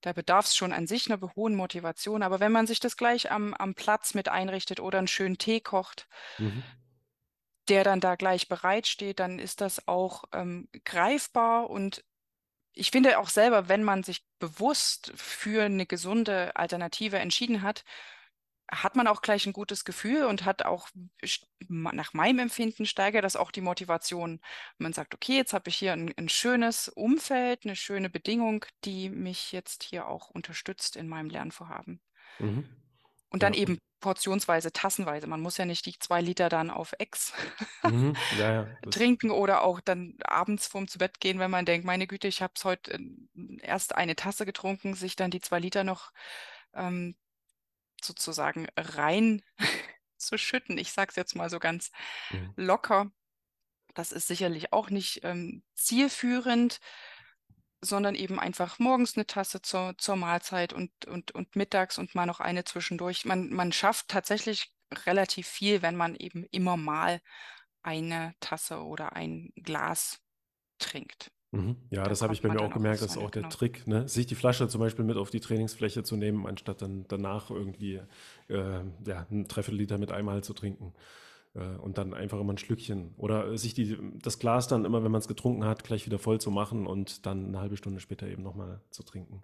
Da bedarf es schon an sich einer hohen Motivation. Aber wenn man sich das gleich am, am Platz mit einrichtet oder einen schönen Tee kocht, mhm. der dann da gleich bereitsteht, dann ist das auch ähm, greifbar und ich finde auch selber, wenn man sich bewusst für eine gesunde Alternative entschieden hat, hat man auch gleich ein gutes Gefühl und hat auch nach meinem Empfinden steigert das auch die Motivation. Man sagt, okay, jetzt habe ich hier ein, ein, schönes Umfeld, eine schöne Bedingung, die mich jetzt hier auch unterstützt in meinem Lernvorhaben. Mhm. Und dann ja. eben portionsweise, tassenweise. Man muss ja nicht die zwei Liter dann auf Ex mhm. ja, ja, trinken oder auch dann abends vorm zu Bett gehen, wenn man denkt, meine Güte, ich habe es heute äh, erst eine Tasse getrunken, sich dann die zwei Liter noch ähm, sozusagen rein zu schütten. Ich sage es jetzt mal so ganz mhm. locker. Das ist sicherlich auch nicht ähm, zielführend sondern eben einfach morgens eine Tasse zur, zur Mahlzeit und, und, und mittags und mal noch eine zwischendurch. Man, man schafft tatsächlich relativ viel, wenn man eben immer mal eine Tasse oder ein Glas trinkt. Mhm. Ja, da das habe ich bei mir auch gemerkt, das ist auch der genau. Trick, ne? sich die Flasche zum Beispiel mit auf die Trainingsfläche zu nehmen, anstatt dann danach irgendwie äh, ja, ein Dreiviertel mit einmal zu trinken. Äh, und dann einfach immer ein Schlückchen. Oder sich die, das Glas dann immer, wenn man es getrunken hat, gleich wieder voll zu machen und dann eine halbe Stunde später eben nochmal zu trinken.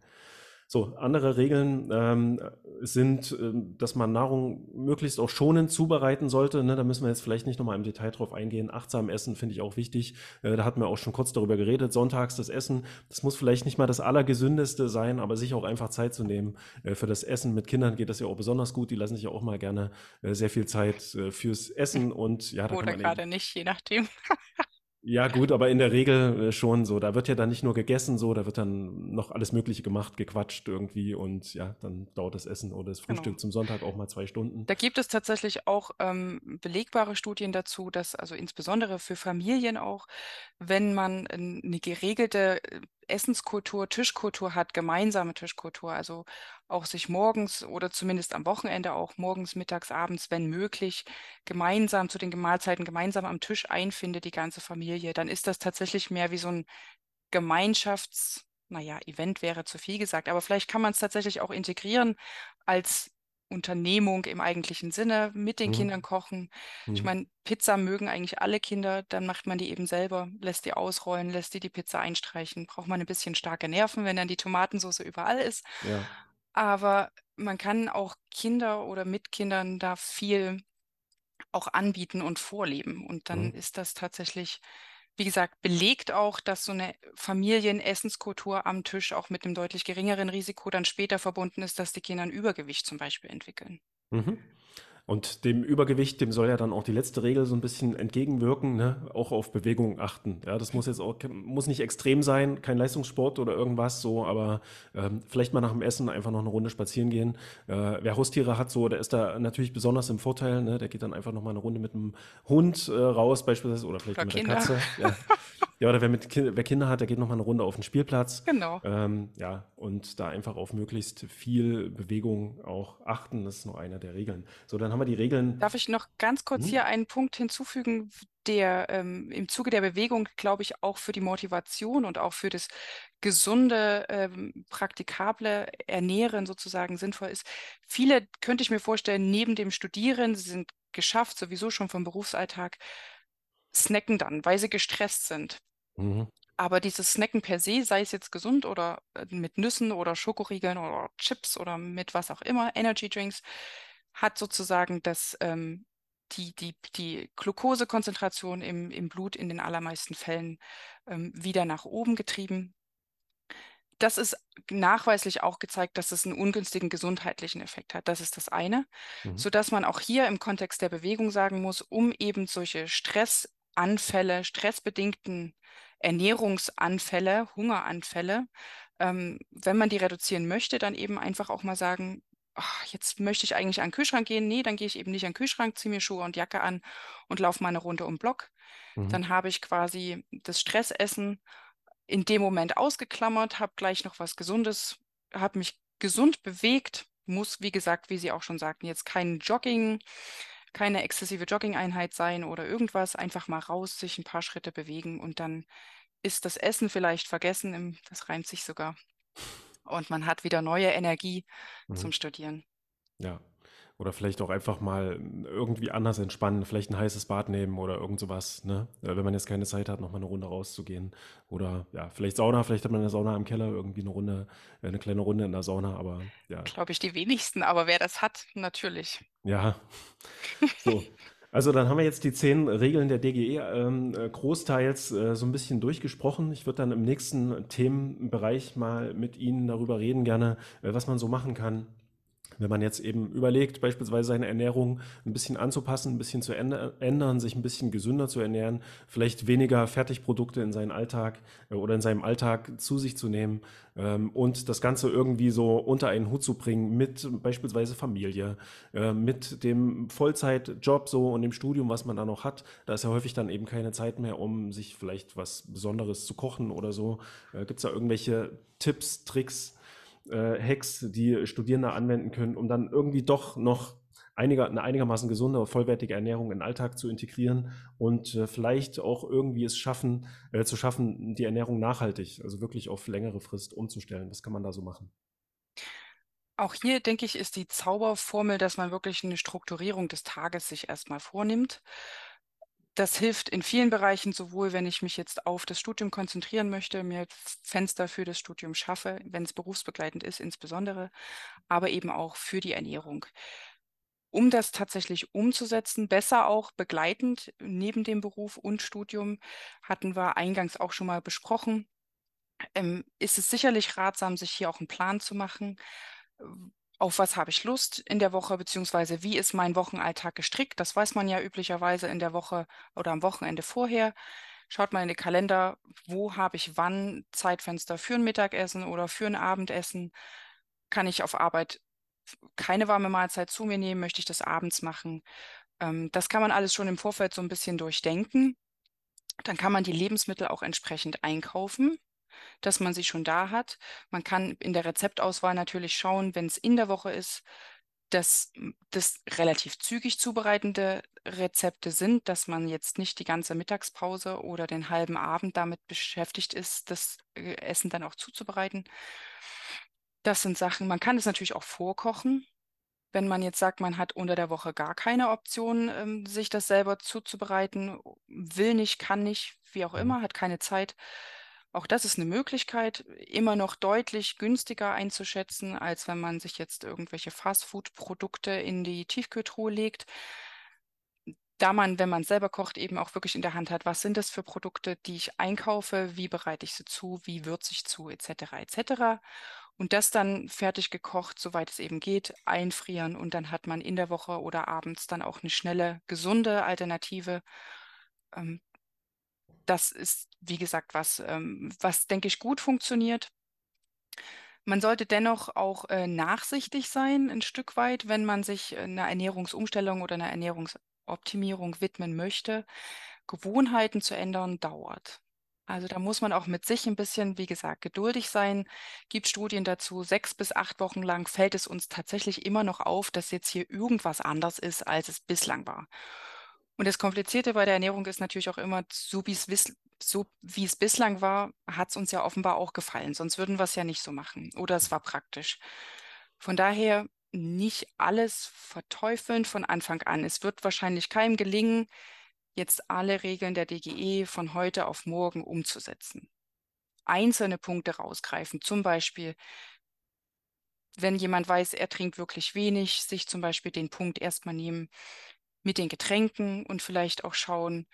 So, andere Regeln ähm, sind, äh, dass man Nahrung möglichst auch schonend zubereiten sollte. Ne? Da müssen wir jetzt vielleicht nicht nochmal im Detail drauf eingehen. Achtsam essen finde ich auch wichtig. Äh, da hatten wir auch schon kurz darüber geredet. Sonntags das Essen, das muss vielleicht nicht mal das Allergesündeste sein, aber sich auch einfach Zeit zu nehmen. Äh, für das Essen mit Kindern geht das ja auch besonders gut. Die lassen sich ja auch mal gerne äh, sehr viel Zeit äh, fürs Essen und ja, da Oder gerade nicht, je nachdem. Ja, gut, aber in der Regel äh, schon so. Da wird ja dann nicht nur gegessen, so, da wird dann noch alles Mögliche gemacht, gequatscht irgendwie und ja, dann dauert das Essen oder das Frühstück genau. zum Sonntag auch mal zwei Stunden. Da gibt es tatsächlich auch ähm, belegbare Studien dazu, dass also insbesondere für Familien auch, wenn man eine geregelte äh, Essenskultur, Tischkultur hat, gemeinsame Tischkultur, also auch sich morgens oder zumindest am Wochenende auch morgens, mittags, abends, wenn möglich, gemeinsam zu den Mahlzeiten gemeinsam am Tisch einfindet, die ganze Familie, dann ist das tatsächlich mehr wie so ein Gemeinschafts, naja, Event wäre zu viel gesagt, aber vielleicht kann man es tatsächlich auch integrieren als Unternehmung im eigentlichen Sinne, mit den mhm. Kindern kochen. Mhm. Ich meine, Pizza mögen eigentlich alle Kinder, dann macht man die eben selber, lässt die ausrollen, lässt die die Pizza einstreichen. Braucht man ein bisschen starke Nerven, wenn dann die Tomatensauce überall ist. Ja. Aber man kann auch Kinder oder mit Kindern da viel auch anbieten und vorleben. Und dann mhm. ist das tatsächlich wie gesagt, belegt auch, dass so eine Familienessenskultur am Tisch auch mit einem deutlich geringeren Risiko dann später verbunden ist, dass die Kinder ein Übergewicht zum Beispiel entwickeln. Mhm. Und dem Übergewicht, dem soll ja dann auch die letzte Regel so ein bisschen entgegenwirken, ne? auch auf Bewegung achten. Ja, das muss jetzt auch, muss nicht extrem sein, kein Leistungssport oder irgendwas so, aber ähm, vielleicht mal nach dem Essen einfach noch eine Runde spazieren gehen. Äh, wer Haustiere hat, so, der ist da natürlich besonders im Vorteil, ne? der geht dann einfach noch mal eine Runde mit einem Hund äh, raus beispielsweise oder vielleicht oder mit Kinder. der Katze. Ja. Ja, oder wer, mit kind, wer Kinder hat, der geht noch mal eine Runde auf den Spielplatz. Genau. Ähm, ja, und da einfach auf möglichst viel Bewegung auch achten. Das ist nur einer der Regeln. So, dann haben haben wir die Regeln. Darf ich noch ganz kurz Hm? hier einen Punkt hinzufügen, der ähm, im Zuge der Bewegung, glaube ich, auch für die Motivation und auch für das gesunde, ähm, praktikable Ernähren sozusagen sinnvoll ist. Viele könnte ich mir vorstellen, neben dem Studieren, sie sind geschafft, sowieso schon vom Berufsalltag, snacken dann, weil sie gestresst sind. Mhm. Aber dieses Snacken per se, sei es jetzt gesund oder äh, mit Nüssen oder Schokoriegeln oder Chips oder mit was auch immer, Energy Drinks, hat sozusagen das, ähm, die, die, die Glukosekonzentration im, im Blut in den allermeisten Fällen ähm, wieder nach oben getrieben. Das ist nachweislich auch gezeigt, dass es einen ungünstigen gesundheitlichen Effekt hat. Das ist das eine, Mhm. sodass man auch hier im Kontext der Bewegung sagen muss, um eben solche Stressanfälle, stressbedingten Ernährungsanfälle, Hungeranfälle, ähm, wenn man die reduzieren möchte, dann eben einfach auch mal sagen, ach, jetzt möchte ich eigentlich an den Kühlschrank gehen. Nee, dann gehe ich eben nicht an den Kühlschrank, ziehe mir Schuhe und Jacke an und laufe mal eine Runde um Block. Mhm. Dann habe ich quasi das Stressessen in dem Moment ausgeklammert, habe gleich noch was Gesundes, habe mich gesund bewegt, muss, wie gesagt, wie Sie auch schon sagten, jetzt kein Jogging, keine exzessive Jogging-Einheit sein oder irgendwas, einfach mal raus, sich ein paar Schritte bewegen und dann ist das Essen vielleicht vergessen, im, das reimt sich sogar. Und man hat wieder neue Energie Mhm. zum Studieren. Ja. Oder vielleicht auch einfach mal irgendwie anders entspannen, vielleicht ein heißes Bad nehmen oder irgend sowas, ne? Äh, Wenn man jetzt keine Zeit hat, nochmal eine Runde rauszugehen. Oder ja, vielleicht Sauna, vielleicht hat man eine Sauna im Keller, irgendwie eine Runde, äh, eine kleine Runde in der Sauna, aber ja. Glaube ich, die wenigsten, aber wer das hat, natürlich. Ja. So. Also dann haben wir jetzt die zehn Regeln der DGE ähm, äh, großteils äh, so ein bisschen durchgesprochen. Ich würde dann im nächsten Themenbereich mal mit Ihnen darüber reden, gerne, äh, was man so machen kann, wenn man jetzt eben überlegt, beispielsweise seine Ernährung ein bisschen anzupassen, ein bisschen zu ändern, sich ein bisschen gesünder zu ernähren, vielleicht weniger Fertigprodukte in seinen Alltag äh, oder in seinem Alltag zu sich zu nehmen ähm, und das Ganze irgendwie so unter einen Hut zu bringen mit beispielsweise Familie, äh, mit dem Vollzeitjob so und dem Studium, was man da noch hat. Da ist ja häufig dann eben keine Zeit mehr, um sich vielleicht was Besonderes zu kochen oder so. Äh, Gibt es da irgendwelche Tipps, Tricks? Äh, Hacks, die Studierende anwenden können, um dann irgendwie doch noch einiger, eine einigermaßen gesunde, vollwertige Ernährung in den Alltag zu integrieren und äh, vielleicht auch irgendwie es schaffen, äh, zu schaffen, die Ernährung nachhaltig, also wirklich auf längere Frist umzustellen. Was kann man da so machen? Auch hier, denke ich, ist die Zauberformel, dass man wirklich eine Strukturierung des Tages sich erstmal vornimmt. Das hilft in vielen Bereichen, sowohl wenn ich mich jetzt auf das Studium konzentrieren möchte, mir Fenster für das Studium schaffe, wenn es berufsbegleitend ist, insbesondere, aber eben auch für die Ernährung. Um das tatsächlich umzusetzen, besser auch begleitend neben dem Beruf und Studium, hatten wir eingangs auch schon mal besprochen, ähm, ist es sicherlich ratsam, sich hier auch einen Plan zu machen. Auf was habe ich Lust in der Woche, beziehungsweise wie ist mein Wochenalltag gestrickt? Das weiß man ja üblicherweise in der Woche oder am Wochenende vorher. Schaut mal in den Kalender, wo habe ich wann Zeitfenster für ein Mittagessen oder für ein Abendessen? Kann ich auf Arbeit keine warme Mahlzeit zu mir nehmen? Möchte ich das abends machen? Ähm, das kann man alles schon im Vorfeld so ein bisschen durchdenken. Dann kann man die Lebensmittel auch entsprechend einkaufen dass man sie schon da hat. Man kann in der Rezeptauswahl natürlich schauen, wenn es in der Woche ist, dass das relativ zügig zubereitende Rezepte sind, dass man jetzt nicht die ganze Mittagspause oder den halben Abend damit beschäftigt ist, das äh, Essen dann auch zuzubereiten. Das sind Sachen, man kann es natürlich auch vorkochen. Wenn man jetzt sagt, man hat unter der Woche gar keine Option, ähm, sich das selber zuzubereiten, will nicht, kann nicht, wie auch Mhm. immer, hat keine Zeit, auch das ist eine Möglichkeit, immer noch deutlich günstiger einzuschätzen, als wenn man sich jetzt irgendwelche Fastfood-Produkte in die Tiefkühltruhe legt. Da man, wenn man selber kocht, eben auch wirklich in der Hand hat, was sind das für Produkte, die ich einkaufe, wie bereite ich sie zu, wie würze ich zu, etc. etc. Und das dann fertig gekocht, soweit es eben geht, einfrieren und dann hat man in der Woche oder abends dann auch eine schnelle, gesunde Alternative. Das ist, wie gesagt, was, ähm, was denke ich, gut funktioniert. Man sollte dennoch auch äh, nachsichtig sein, ein Stück weit, wenn man sich einer Ernährungsumstellung oder einer Ernährungsoptimierung widmen möchte. Gewohnheiten zu ändern dauert. Also da muss man auch mit sich ein bisschen, wie gesagt, geduldig sein. Gibt Studien dazu, sechs bis acht Wochen lang fällt es uns tatsächlich immer noch auf, dass jetzt hier irgendwas anders ist, als es bislang war. Und das Komplizierte bei der Ernährung ist natürlich auch immer, so wie es, so wie es bislang war, hat es uns ja offenbar auch gefallen. Sonst würden wir es ja nicht so machen. Oder es war praktisch. Von daher nicht alles verteufeln von Anfang an. Es wird wahrscheinlich keinem gelingen, jetzt alle Regeln der DGE von heute auf morgen umzusetzen. Einzelne Punkte rausgreifen, zum Beispiel, wenn jemand weiß, er trinkt wirklich wenig, sich zum Beispiel den Punkt erstmal nehmen mit den Getränken und vielleicht auch schauen,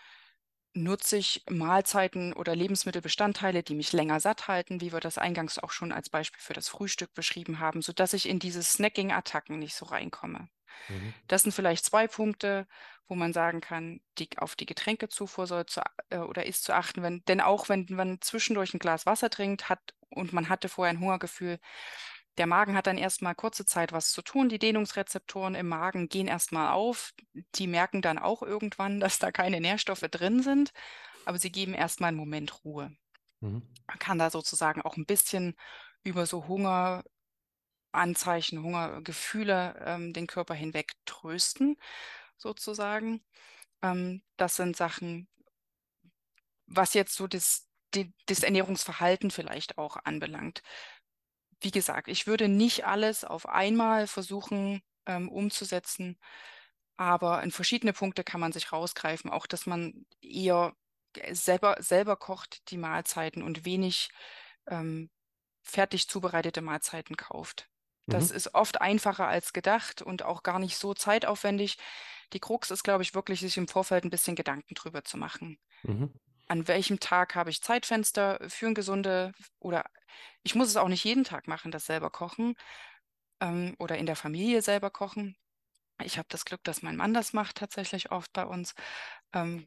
nutze ich Mahlzeiten oder Lebensmittelbestandteile, die mich länger satt halten, wie wir das eingangs auch schon als Beispiel für das Frühstück beschrieben haben, sodass ich in diese Snacking-Attacken nicht so reinkomme. Mhm. Das sind vielleicht zwei Punkte, wo man sagen kann, die, auf die Getränkezufuhr soll zu, äh, oder ist zu achten, wenn, denn auch wenn man zwischendurch ein Glas Wasser trinkt hat und man hatte vorher ein Hungergefühl, der Magen hat dann erstmal kurze Zeit was zu tun. Die Dehnungsrezeptoren im Magen gehen erstmal auf. Die merken dann auch irgendwann, dass da keine Nährstoffe drin sind, aber sie geben erstmal einen Moment Ruhe. Mhm. Man kann da sozusagen auch ein bisschen über so Hunger, Anzeichen, Hungergefühle ähm, den Körper hinweg trösten, sozusagen. Ähm, das sind Sachen, was jetzt so das, die, das Ernährungsverhalten vielleicht auch anbelangt. Wie gesagt, ich würde nicht alles auf einmal versuchen ähm, umzusetzen, aber in verschiedene Punkte kann man sich rausgreifen, auch dass man eher selber, selber kocht die Mahlzeiten und wenig ähm, fertig zubereitete Mahlzeiten kauft. Das mhm. ist oft einfacher als gedacht und auch gar nicht so zeitaufwendig. Die Krux ist, glaube ich, wirklich, sich im Vorfeld ein bisschen Gedanken drüber zu machen. Mhm. An welchem Tag habe ich Zeitfenster für ein gesunde oder ich muss es auch nicht jeden Tag machen, das selber kochen ähm, oder in der Familie selber kochen. Ich habe das Glück, dass mein Mann das macht tatsächlich oft bei uns. Ähm,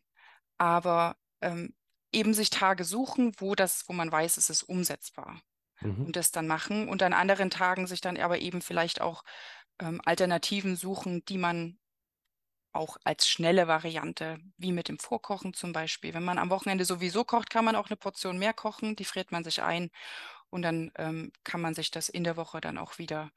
aber ähm, eben sich Tage suchen, wo das, wo man weiß, es ist umsetzbar mhm. und das dann machen und an anderen Tagen sich dann aber eben vielleicht auch ähm, Alternativen suchen, die man auch als schnelle Variante, wie mit dem Vorkochen zum Beispiel. Wenn man am Wochenende sowieso kocht, kann man auch eine Portion mehr kochen, die friert man sich ein und dann ähm, kann man sich das in der Woche dann auch wieder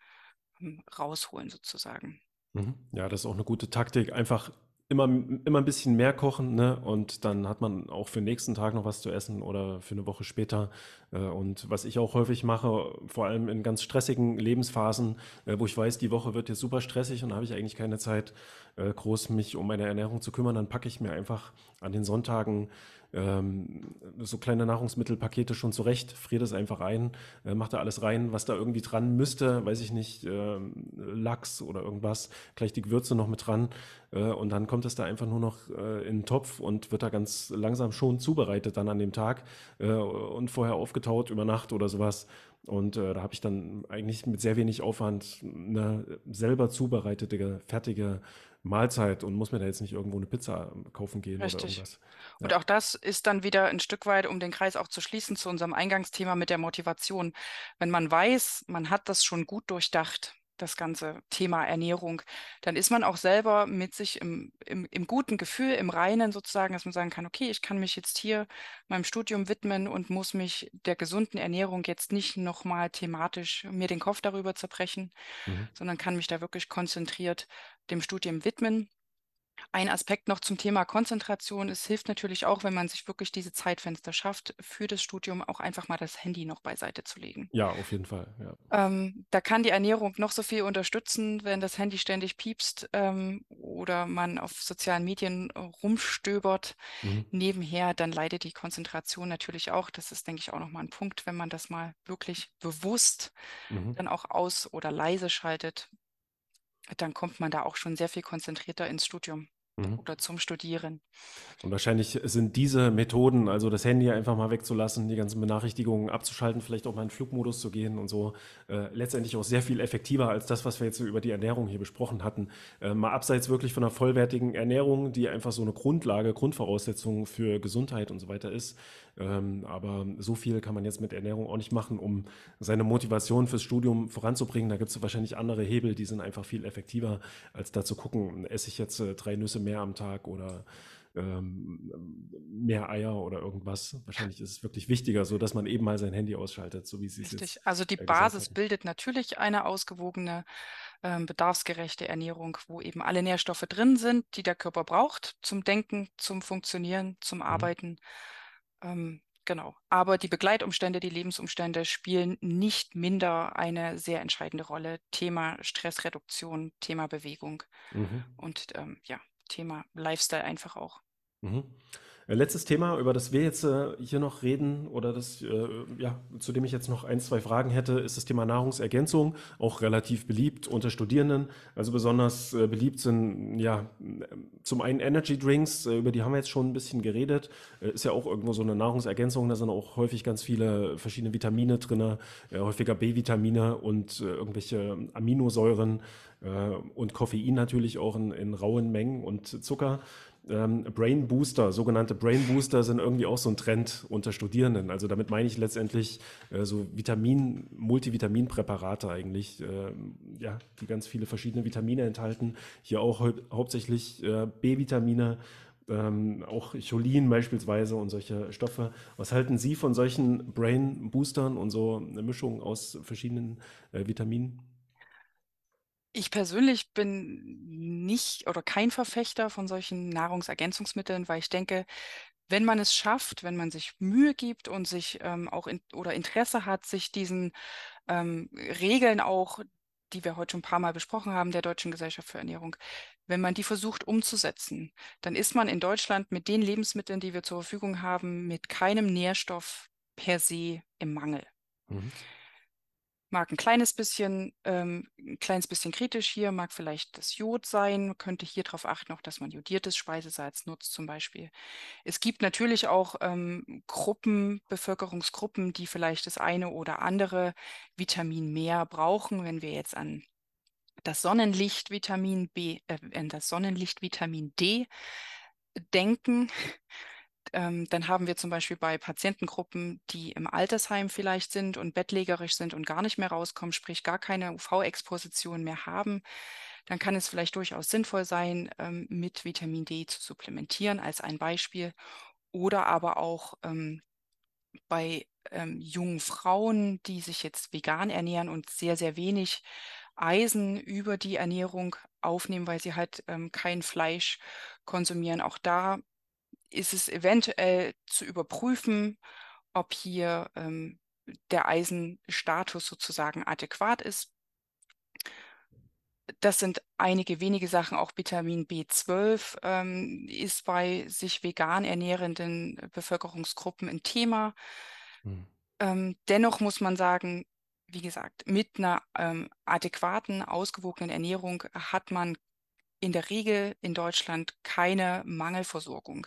ähm, rausholen sozusagen. Mhm. Ja, das ist auch eine gute Taktik. Einfach immer, immer ein bisschen mehr kochen, ne? Und dann hat man auch für den nächsten Tag noch was zu essen oder für eine Woche später. Äh, und was ich auch häufig mache, vor allem in ganz stressigen Lebensphasen, äh, wo ich weiß, die Woche wird jetzt super stressig und habe ich eigentlich keine Zeit, äh, groß mich um meine Ernährung zu kümmern, dann packe ich mir einfach an den Sonntagen ähm, so kleine Nahrungsmittelpakete schon zurecht, friere das einfach ein, äh, mache da alles rein, was da irgendwie dran müsste, weiß ich nicht, äh, Lachs oder irgendwas, gleich die Gewürze noch mit dran äh, und dann kommt es da einfach nur noch äh, in den Topf und wird da ganz langsam schon zubereitet dann an dem Tag äh, und vorher aufgetaut über Nacht oder sowas. Und äh, da habe ich dann eigentlich mit sehr wenig Aufwand eine selber zubereitete, fertige Mahlzeit und muss mir da jetzt nicht irgendwo eine Pizza kaufen gehen Richtig. oder irgendwas. Ja. Und auch das ist dann wieder ein Stück weit, um den Kreis auch zu schließen zu unserem Eingangsthema mit der Motivation. Wenn man weiß, man hat das schon gut durchdacht, das ganze Thema Ernährung, dann ist man auch selber mit sich im, im, im, guten Gefühl, im Reinen sozusagen, dass man sagen kann, okay, ich kann mich jetzt hier meinem Studium widmen und muss mich der gesunden Ernährung jetzt nicht nochmal thematisch mir den Kopf darüber zerbrechen, mhm. sondern kann mich da wirklich konzentriert dem Studium widmen. Ein Aspekt noch zum Thema Konzentration. Es hilft natürlich auch, wenn man sich wirklich diese Zeitfenster schafft, für das Studium auch einfach mal das Handy noch beiseite zu legen. Ja, auf jeden Fall. Ja. Ähm, da kann die Ernährung noch so viel unterstützen, wenn das Handy ständig piepst ähm, oder man auf sozialen Medien rumstöbert mhm. nebenher, dann leidet die Konzentration natürlich auch. Das ist, denke ich, auch nochmal ein Punkt, wenn man das mal wirklich bewusst mhm. dann auch aus- oder leise schaltet, dann kommt man da auch schon sehr viel konzentrierter ins Studium mhm. oder zum Studieren. Und wahrscheinlich sind diese Methoden, also das Handy einfach mal wegzulassen, die ganzen Benachrichtigungen abzuschalten, vielleicht auch mal in Flugmodus zu gehen und so, äh, letztendlich auch sehr viel effektiver als das, was wir jetzt so über die Ernährung hier besprochen hatten. Äh, mal abseits wirklich von einer vollwertigen Ernährung, die einfach so eine Grundlage, Grundvoraussetzung für Gesundheit und so weiter ist. Ähm, aber so viel kann man jetzt mit Ernährung auch nicht machen, um seine Motivation fürs Studium voranzubringen. Da gibt es wahrscheinlich andere Hebel, die sind einfach viel effektiver, als da zu gucken, esse ich jetzt äh, drei Nüsse mehr am Tag oder ähm, mehr Eier oder irgendwas. Wahrscheinlich ist es wirklich wichtiger, so dass man eben mal sein Handy ausschaltet, so wie Sie es Richtig. jetzt Also die äh, Basis bildet natürlich eine ausgewogene, ähm, bedarfsgerechte Ernährung, wo eben alle Nährstoffe drin sind, die der Körper braucht zum Denken, zum Funktionieren, zum Mhm. Arbeiten. Ähm, genau. Aber die Begleitumstände, die Lebensumstände spielen nicht minder eine sehr entscheidende Rolle. Thema Stressreduktion, Thema Bewegung Mhm. und ähm, ja, Thema Lifestyle einfach auch. Mhm. Äh, Letztes Thema, über das wir jetzt äh, hier noch reden oder das, äh, ja, zu dem ich jetzt noch ein, zwei Fragen hätte, ist das Thema Nahrungsergänzung, auch relativ beliebt unter Studierenden. Also besonders äh, beliebt sind ja zum einen Energy Drinks, äh, über die haben wir jetzt schon ein bisschen geredet. Äh, ist ja auch irgendwo so eine Nahrungsergänzung, da sind auch häufig ganz viele verschiedene Vitamine drin, häufiger B-Vitamine und irgendwelche Aminosäuren und Koffein natürlich auch in, in rauen Mengen und Zucker. Ähm, Brain Booster, sogenannte Brain Booster sind irgendwie auch so ein Trend unter Studierenden. Also damit meine ich letztendlich äh, so Vitamin, Multivitaminpräparate eigentlich, äh, ja, die ganz viele verschiedene Vitamine enthalten. Hier auch hau hauptsächlich äh, B-Vitamine, ähm, auch Cholin beispielsweise und solche Stoffe. Was halten Sie von solchen Brain Boostern und so eine Mischung aus verschiedenen äh, Vitaminen? Ich persönlich bin nicht oder kein Verfechter von solchen Nahrungsergänzungsmitteln, weil ich denke, wenn man es schafft, wenn man sich Mühe gibt und sich ähm, auch in, oder Interesse hat, sich diesen ähm, Regeln auch, die wir heute schon ein paar Mal besprochen haben, der Deutschen Gesellschaft für Ernährung, wenn man die versucht umzusetzen, dann ist man in Deutschland mit den Lebensmitteln, die wir zur Verfügung haben, mit keinem Nährstoff per se im Mangel. Mhm. Mag ein kleines bisschen, ähm, ein kleines bisschen kritisch hier, mag vielleicht das Jod sein, könnte hier darauf achten, auch dass man jodiertes Speisesalz nutzt zum Beispiel. Es gibt natürlich auch ähm, Gruppen, Bevölkerungsgruppen, die vielleicht das eine oder andere Vitamin mehr brauchen, wenn wir jetzt an das Sonnenlichtvitamin B, äh, an das Sonnenlichtvitamin D denken, ähm, dann haben wir zum Beispiel bei Patientengruppen, die im Altersheim vielleicht sind und bettlägerisch sind und gar nicht mehr rauskommen, sprich gar keine UV-Exposition mehr haben, dann kann es vielleicht durchaus sinnvoll sein, ähm, mit Vitamin D zu supplementieren, als ein Beispiel. Oder aber auch ähm, bei ähm, jungen Frauen, die sich jetzt vegan ernähren und sehr, sehr wenig Eisen über die Ernährung aufnehmen, weil sie halt ähm, kein Fleisch konsumieren. Auch da ist es eventuell zu überprüfen, ob hier ähm, der Eisenstatus sozusagen adäquat ist. Das sind einige wenige Sachen. Auch Vitamin B12 ähm, ist bei sich vegan ernährenden Bevölkerungsgruppen ein Thema. Mhm. Ähm, dennoch muss man sagen, wie gesagt, mit einer ähm, adäquaten, ausgewogenen Ernährung hat man in der Regel in Deutschland keine Mangelversorgung.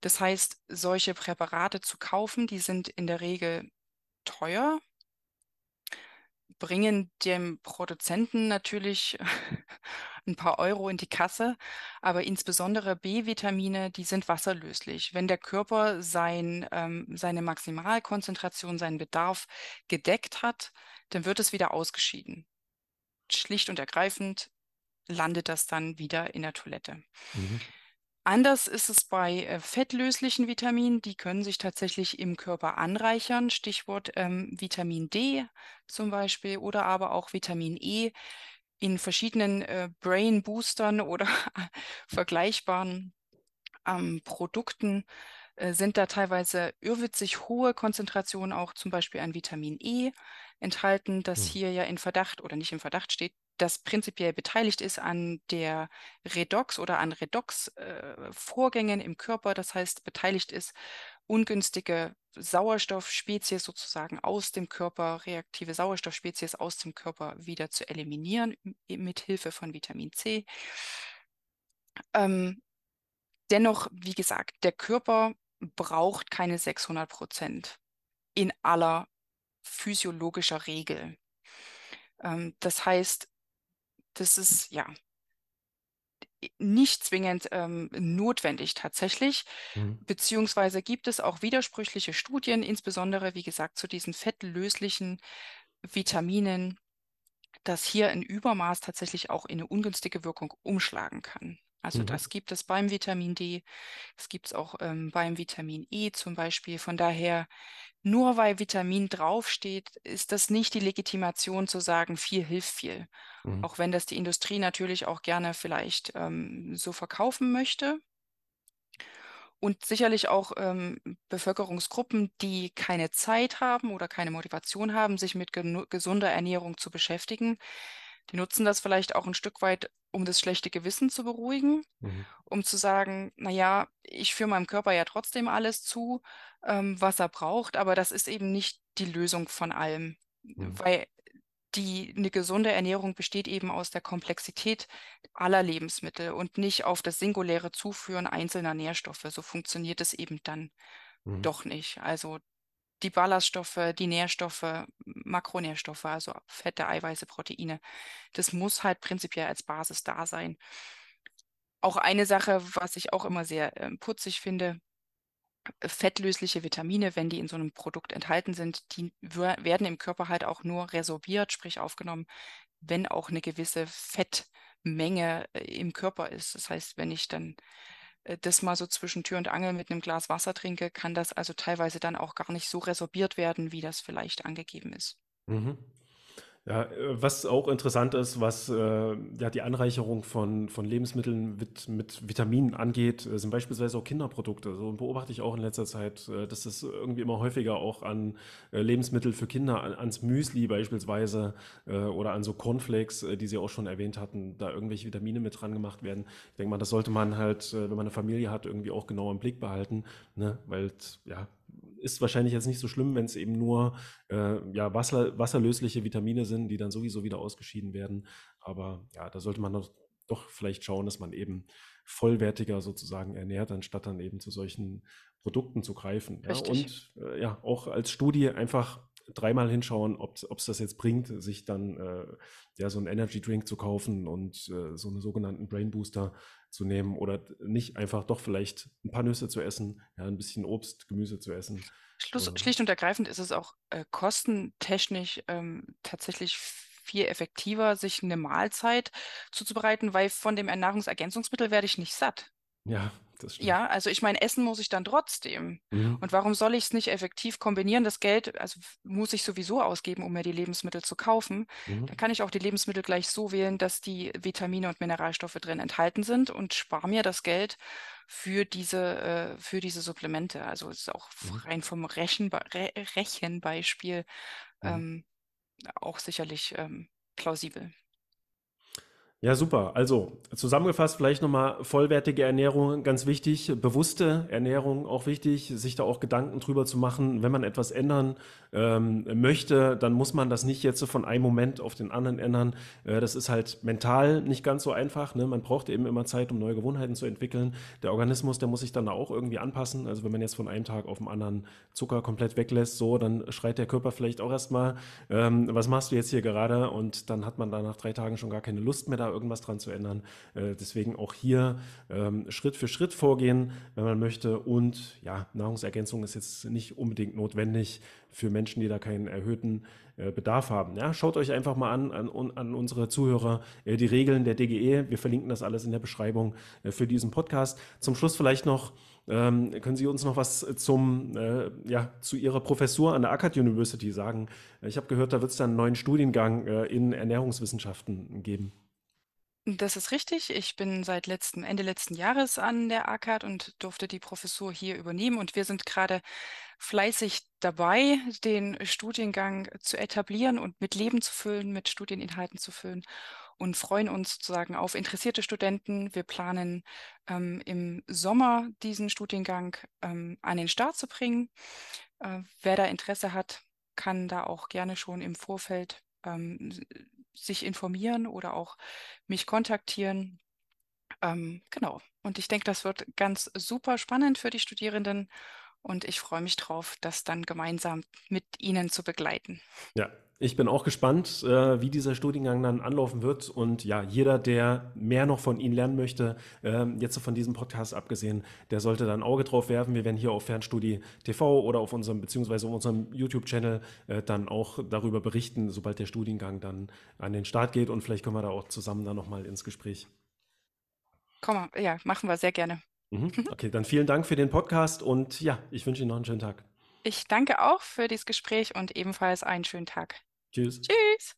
Das heißt, solche Präparate zu kaufen, die sind in der Regel teuer, bringen dem Produzenten natürlich ein paar Euro in die Kasse, aber insbesondere B-Vitamine, die sind wasserlöslich. Wenn der Körper sein, ähm, seine Maximalkonzentration, seinen Bedarf gedeckt hat, dann wird es wieder ausgeschieden. Schlicht und ergreifend landet das dann wieder in der Toilette. Mhm. Anders ist es bei äh, fettlöslichen Vitaminen, die können sich tatsächlich im Körper anreichern, Stichwort ähm, Vitamin D zum Beispiel oder aber auch Vitamin E in verschiedenen äh, Brain Boostern oder vergleichbaren ähm, Produkten äh, sind da teilweise irrwitzig hohe Konzentrationen auch zum Beispiel an Vitamin E enthalten, das Mhm. hier ja in Verdacht oder nicht im Verdacht steht, das prinzipiell beteiligt ist an der Redox oder an Redox-Vorgängen im Körper, das heißt beteiligt ist, ungünstige Sauerstoffspezies sozusagen aus dem Körper, reaktive Sauerstoffspezies aus dem Körper wieder zu eliminieren mit Hilfe von Vitamin C. Ähm, dennoch, wie gesagt, der Körper braucht keine 600 Prozent in aller physiologischer Regel. Ähm, das heißt, das ist ja nicht zwingend ähm, notwendig tatsächlich, Mhm. beziehungsweise gibt es auch widersprüchliche Studien, insbesondere wie gesagt zu diesen fettlöslichen Vitaminen, dass hier ein Übermaß tatsächlich auch in eine ungünstige Wirkung umschlagen kann. Also mhm. das gibt es beim Vitamin D, das gibt es auch ähm, beim Vitamin E zum Beispiel. Von daher, nur weil Vitamin draufsteht, ist das nicht die Legitimation zu sagen, viel hilft viel. Mhm. Auch wenn das die Industrie natürlich auch gerne vielleicht ähm, so verkaufen möchte. Und sicherlich auch ähm, Bevölkerungsgruppen, die keine Zeit haben oder keine Motivation haben, sich mit gesunder Ernährung zu beschäftigen, die nutzen das vielleicht auch ein Stück weit, um das schlechte Gewissen zu beruhigen, mhm. um zu sagen, naja, ich führe meinem Körper ja trotzdem alles zu, ähm, was er braucht, aber das ist eben nicht die Lösung von allem, mhm. weil die, eine gesunde Ernährung besteht eben aus der Komplexität aller Lebensmittel und nicht auf das singuläre Zuführen einzelner Nährstoffe. So funktioniert es eben dann mhm. doch nicht. Also die Ballaststoffe, die Nährstoffe, Makronährstoffe, also Fette, Eiweiße, Proteine. Das muss halt prinzipiell als Basis da sein. Auch eine Sache, was ich auch immer sehr äh, putzig finde, fettlösliche Vitamine, wenn die in so einem Produkt enthalten sind, die werden im Körper halt auch nur resorbiert, sprich aufgenommen, wenn auch eine gewisse Fettmenge äh, im Körper ist. Das heißt, wenn ich dann das mal so zwischen Tür und Angel mit einem Glas Wasser trinke, kann das also teilweise dann auch gar nicht so resorbiert werden, wie das vielleicht angegeben ist. Mhm. Ja, äh, was auch interessant ist, was äh, ja die Anreicherung von, von Lebensmitteln mit, mit Vitaminen angeht, äh, sind beispielsweise auch Kinderprodukte. So beobachte ich auch in letzter Zeit, äh, dass es irgendwie immer häufiger auch an Lebensmittel für Kinder, an, ans Müsli beispielsweise äh, oder an so Cornflakes, die Sie auch schon erwähnt hatten, da irgendwelche Vitamine mit dran gemacht werden. Ich denke mal, das sollte man halt, wenn man eine Familie hat, irgendwie auch genau im Blick behalten, ne? weil ja, ist wahrscheinlich jetzt nicht so schlimm, wenn es eben nur äh, ja, Wasser, wasserlösliche Vitamine sind, die dann sowieso wieder ausgeschieden werden. Aber ja, da sollte man doch, doch vielleicht schauen, dass man eben vollwertiger sozusagen ernährt, anstatt dann eben zu solchen Produkten zu greifen. Ja? Und äh, ja, auch als Studie einfach dreimal hinschauen, ob es das jetzt bringt, sich dann äh, ja so einen Energy Drink zu kaufen und äh, so einen sogenannten Brain Booster zu nehmen oder nicht einfach doch vielleicht ein paar Nüsse zu essen, ja, ein bisschen Obst, Gemüse zu essen. Schluss, ähm. schlicht und ergreifend ist es auch äh, kostentechnisch ähm, tatsächlich viel effektiver, sich eine Mahlzeit zuzubereiten, weil von dem Nahrungsergänzungsmittel werde ich nicht satt. Ja. Ja, also ich meine, essen muss ich dann trotzdem. Mhm. Und warum soll ich es nicht effektiv kombinieren? Das Geld, also muss ich sowieso ausgeben, um mir die Lebensmittel zu kaufen. Mhm. Dann kann ich auch die Lebensmittel gleich so wählen, dass die Vitamine und Mineralstoffe drin enthalten sind und spare mir das Geld für diese, äh, für diese Supplemente. Also es ist auch mhm. rein vom Rechenbe Re Rechenbeispiel mhm. ähm, auch sicherlich ähm, plausibel. Ja, super. Also zusammengefasst vielleicht nochmal vollwertige Ernährung, ganz wichtig, bewusste Ernährung auch wichtig, sich da auch Gedanken drüber zu machen, wenn man etwas ändern ähm, möchte, dann muss man das nicht jetzt von einem Moment auf den anderen ändern. Äh, das ist halt mental nicht ganz so einfach. Ne? Man braucht eben immer Zeit, um neue Gewohnheiten zu entwickeln. Der Organismus, der muss sich dann auch irgendwie anpassen. Also wenn man jetzt von einem Tag auf den anderen Zucker komplett weglässt, so, dann schreit der Körper vielleicht auch erstmal, ähm, was machst du jetzt hier gerade? Und dann hat man da nach drei Tagen schon gar keine Lust mehr da irgendwas dran zu ändern. Äh, deswegen auch hier ähm, Schritt für Schritt vorgehen, wenn man möchte. Und ja, Nahrungsergänzung ist jetzt nicht unbedingt notwendig für Menschen, die da keinen erhöhten äh, Bedarf haben. Ja, schaut euch einfach mal an, an, an unsere Zuhörer, äh, die Regeln der DGE. Wir verlinken das alles in der Beschreibung für diesen Podcast. Zum Schluss vielleicht noch, ähm, können Sie uns noch was zum, äh, ja, zu Ihrer Professur an der Akkad University sagen? Ich habe gehört, da wird es einen neuen Studiengang äh, in Ernährungswissenschaften geben. Das ist richtig. Ich bin seit letzten, Ende letzten Jahres an der ACAD und durfte die Professur hier übernehmen. Und wir sind gerade fleißig dabei, den Studiengang zu etablieren und mit Leben zu füllen, mit Studieninhalten zu füllen und freuen uns sozusagen auf interessierte Studenten. Wir planen ähm, im Sommer diesen Studiengang ähm, an den Start zu bringen. Äh, wer da Interesse hat, kann da auch gerne schon im Vorfeld ähm, sich informieren oder auch mich kontaktieren. Ähm, genau. Und ich denke, das wird ganz super spannend für die Studierenden. Und ich freue mich drauf, das dann gemeinsam mit Ihnen zu begleiten. Ja, ich bin auch gespannt, äh, wie dieser Studiengang dann anlaufen wird. Und ja, jeder, der mehr noch von Ihnen lernen möchte, äh, jetzt von diesem Podcast abgesehen, der sollte da ein Auge drauf werfen. Wir werden hier auf Fernstudie TV oder auf unserem, beziehungsweise auf unserem YouTube-Channel äh, dann auch darüber berichten, sobald der Studiengang dann an den Start geht. Und vielleicht kommen wir da auch zusammen dann nochmal ins Gespräch. Komm, ja, machen wir sehr gerne. Mhm. Okay, dann vielen Dank für den Podcast und ja, ich wünsche Ihnen noch einen schönen Tag. Ich danke auch für dieses Gespräch und ebenfalls einen schönen Tag. Tschüss. Tschüss.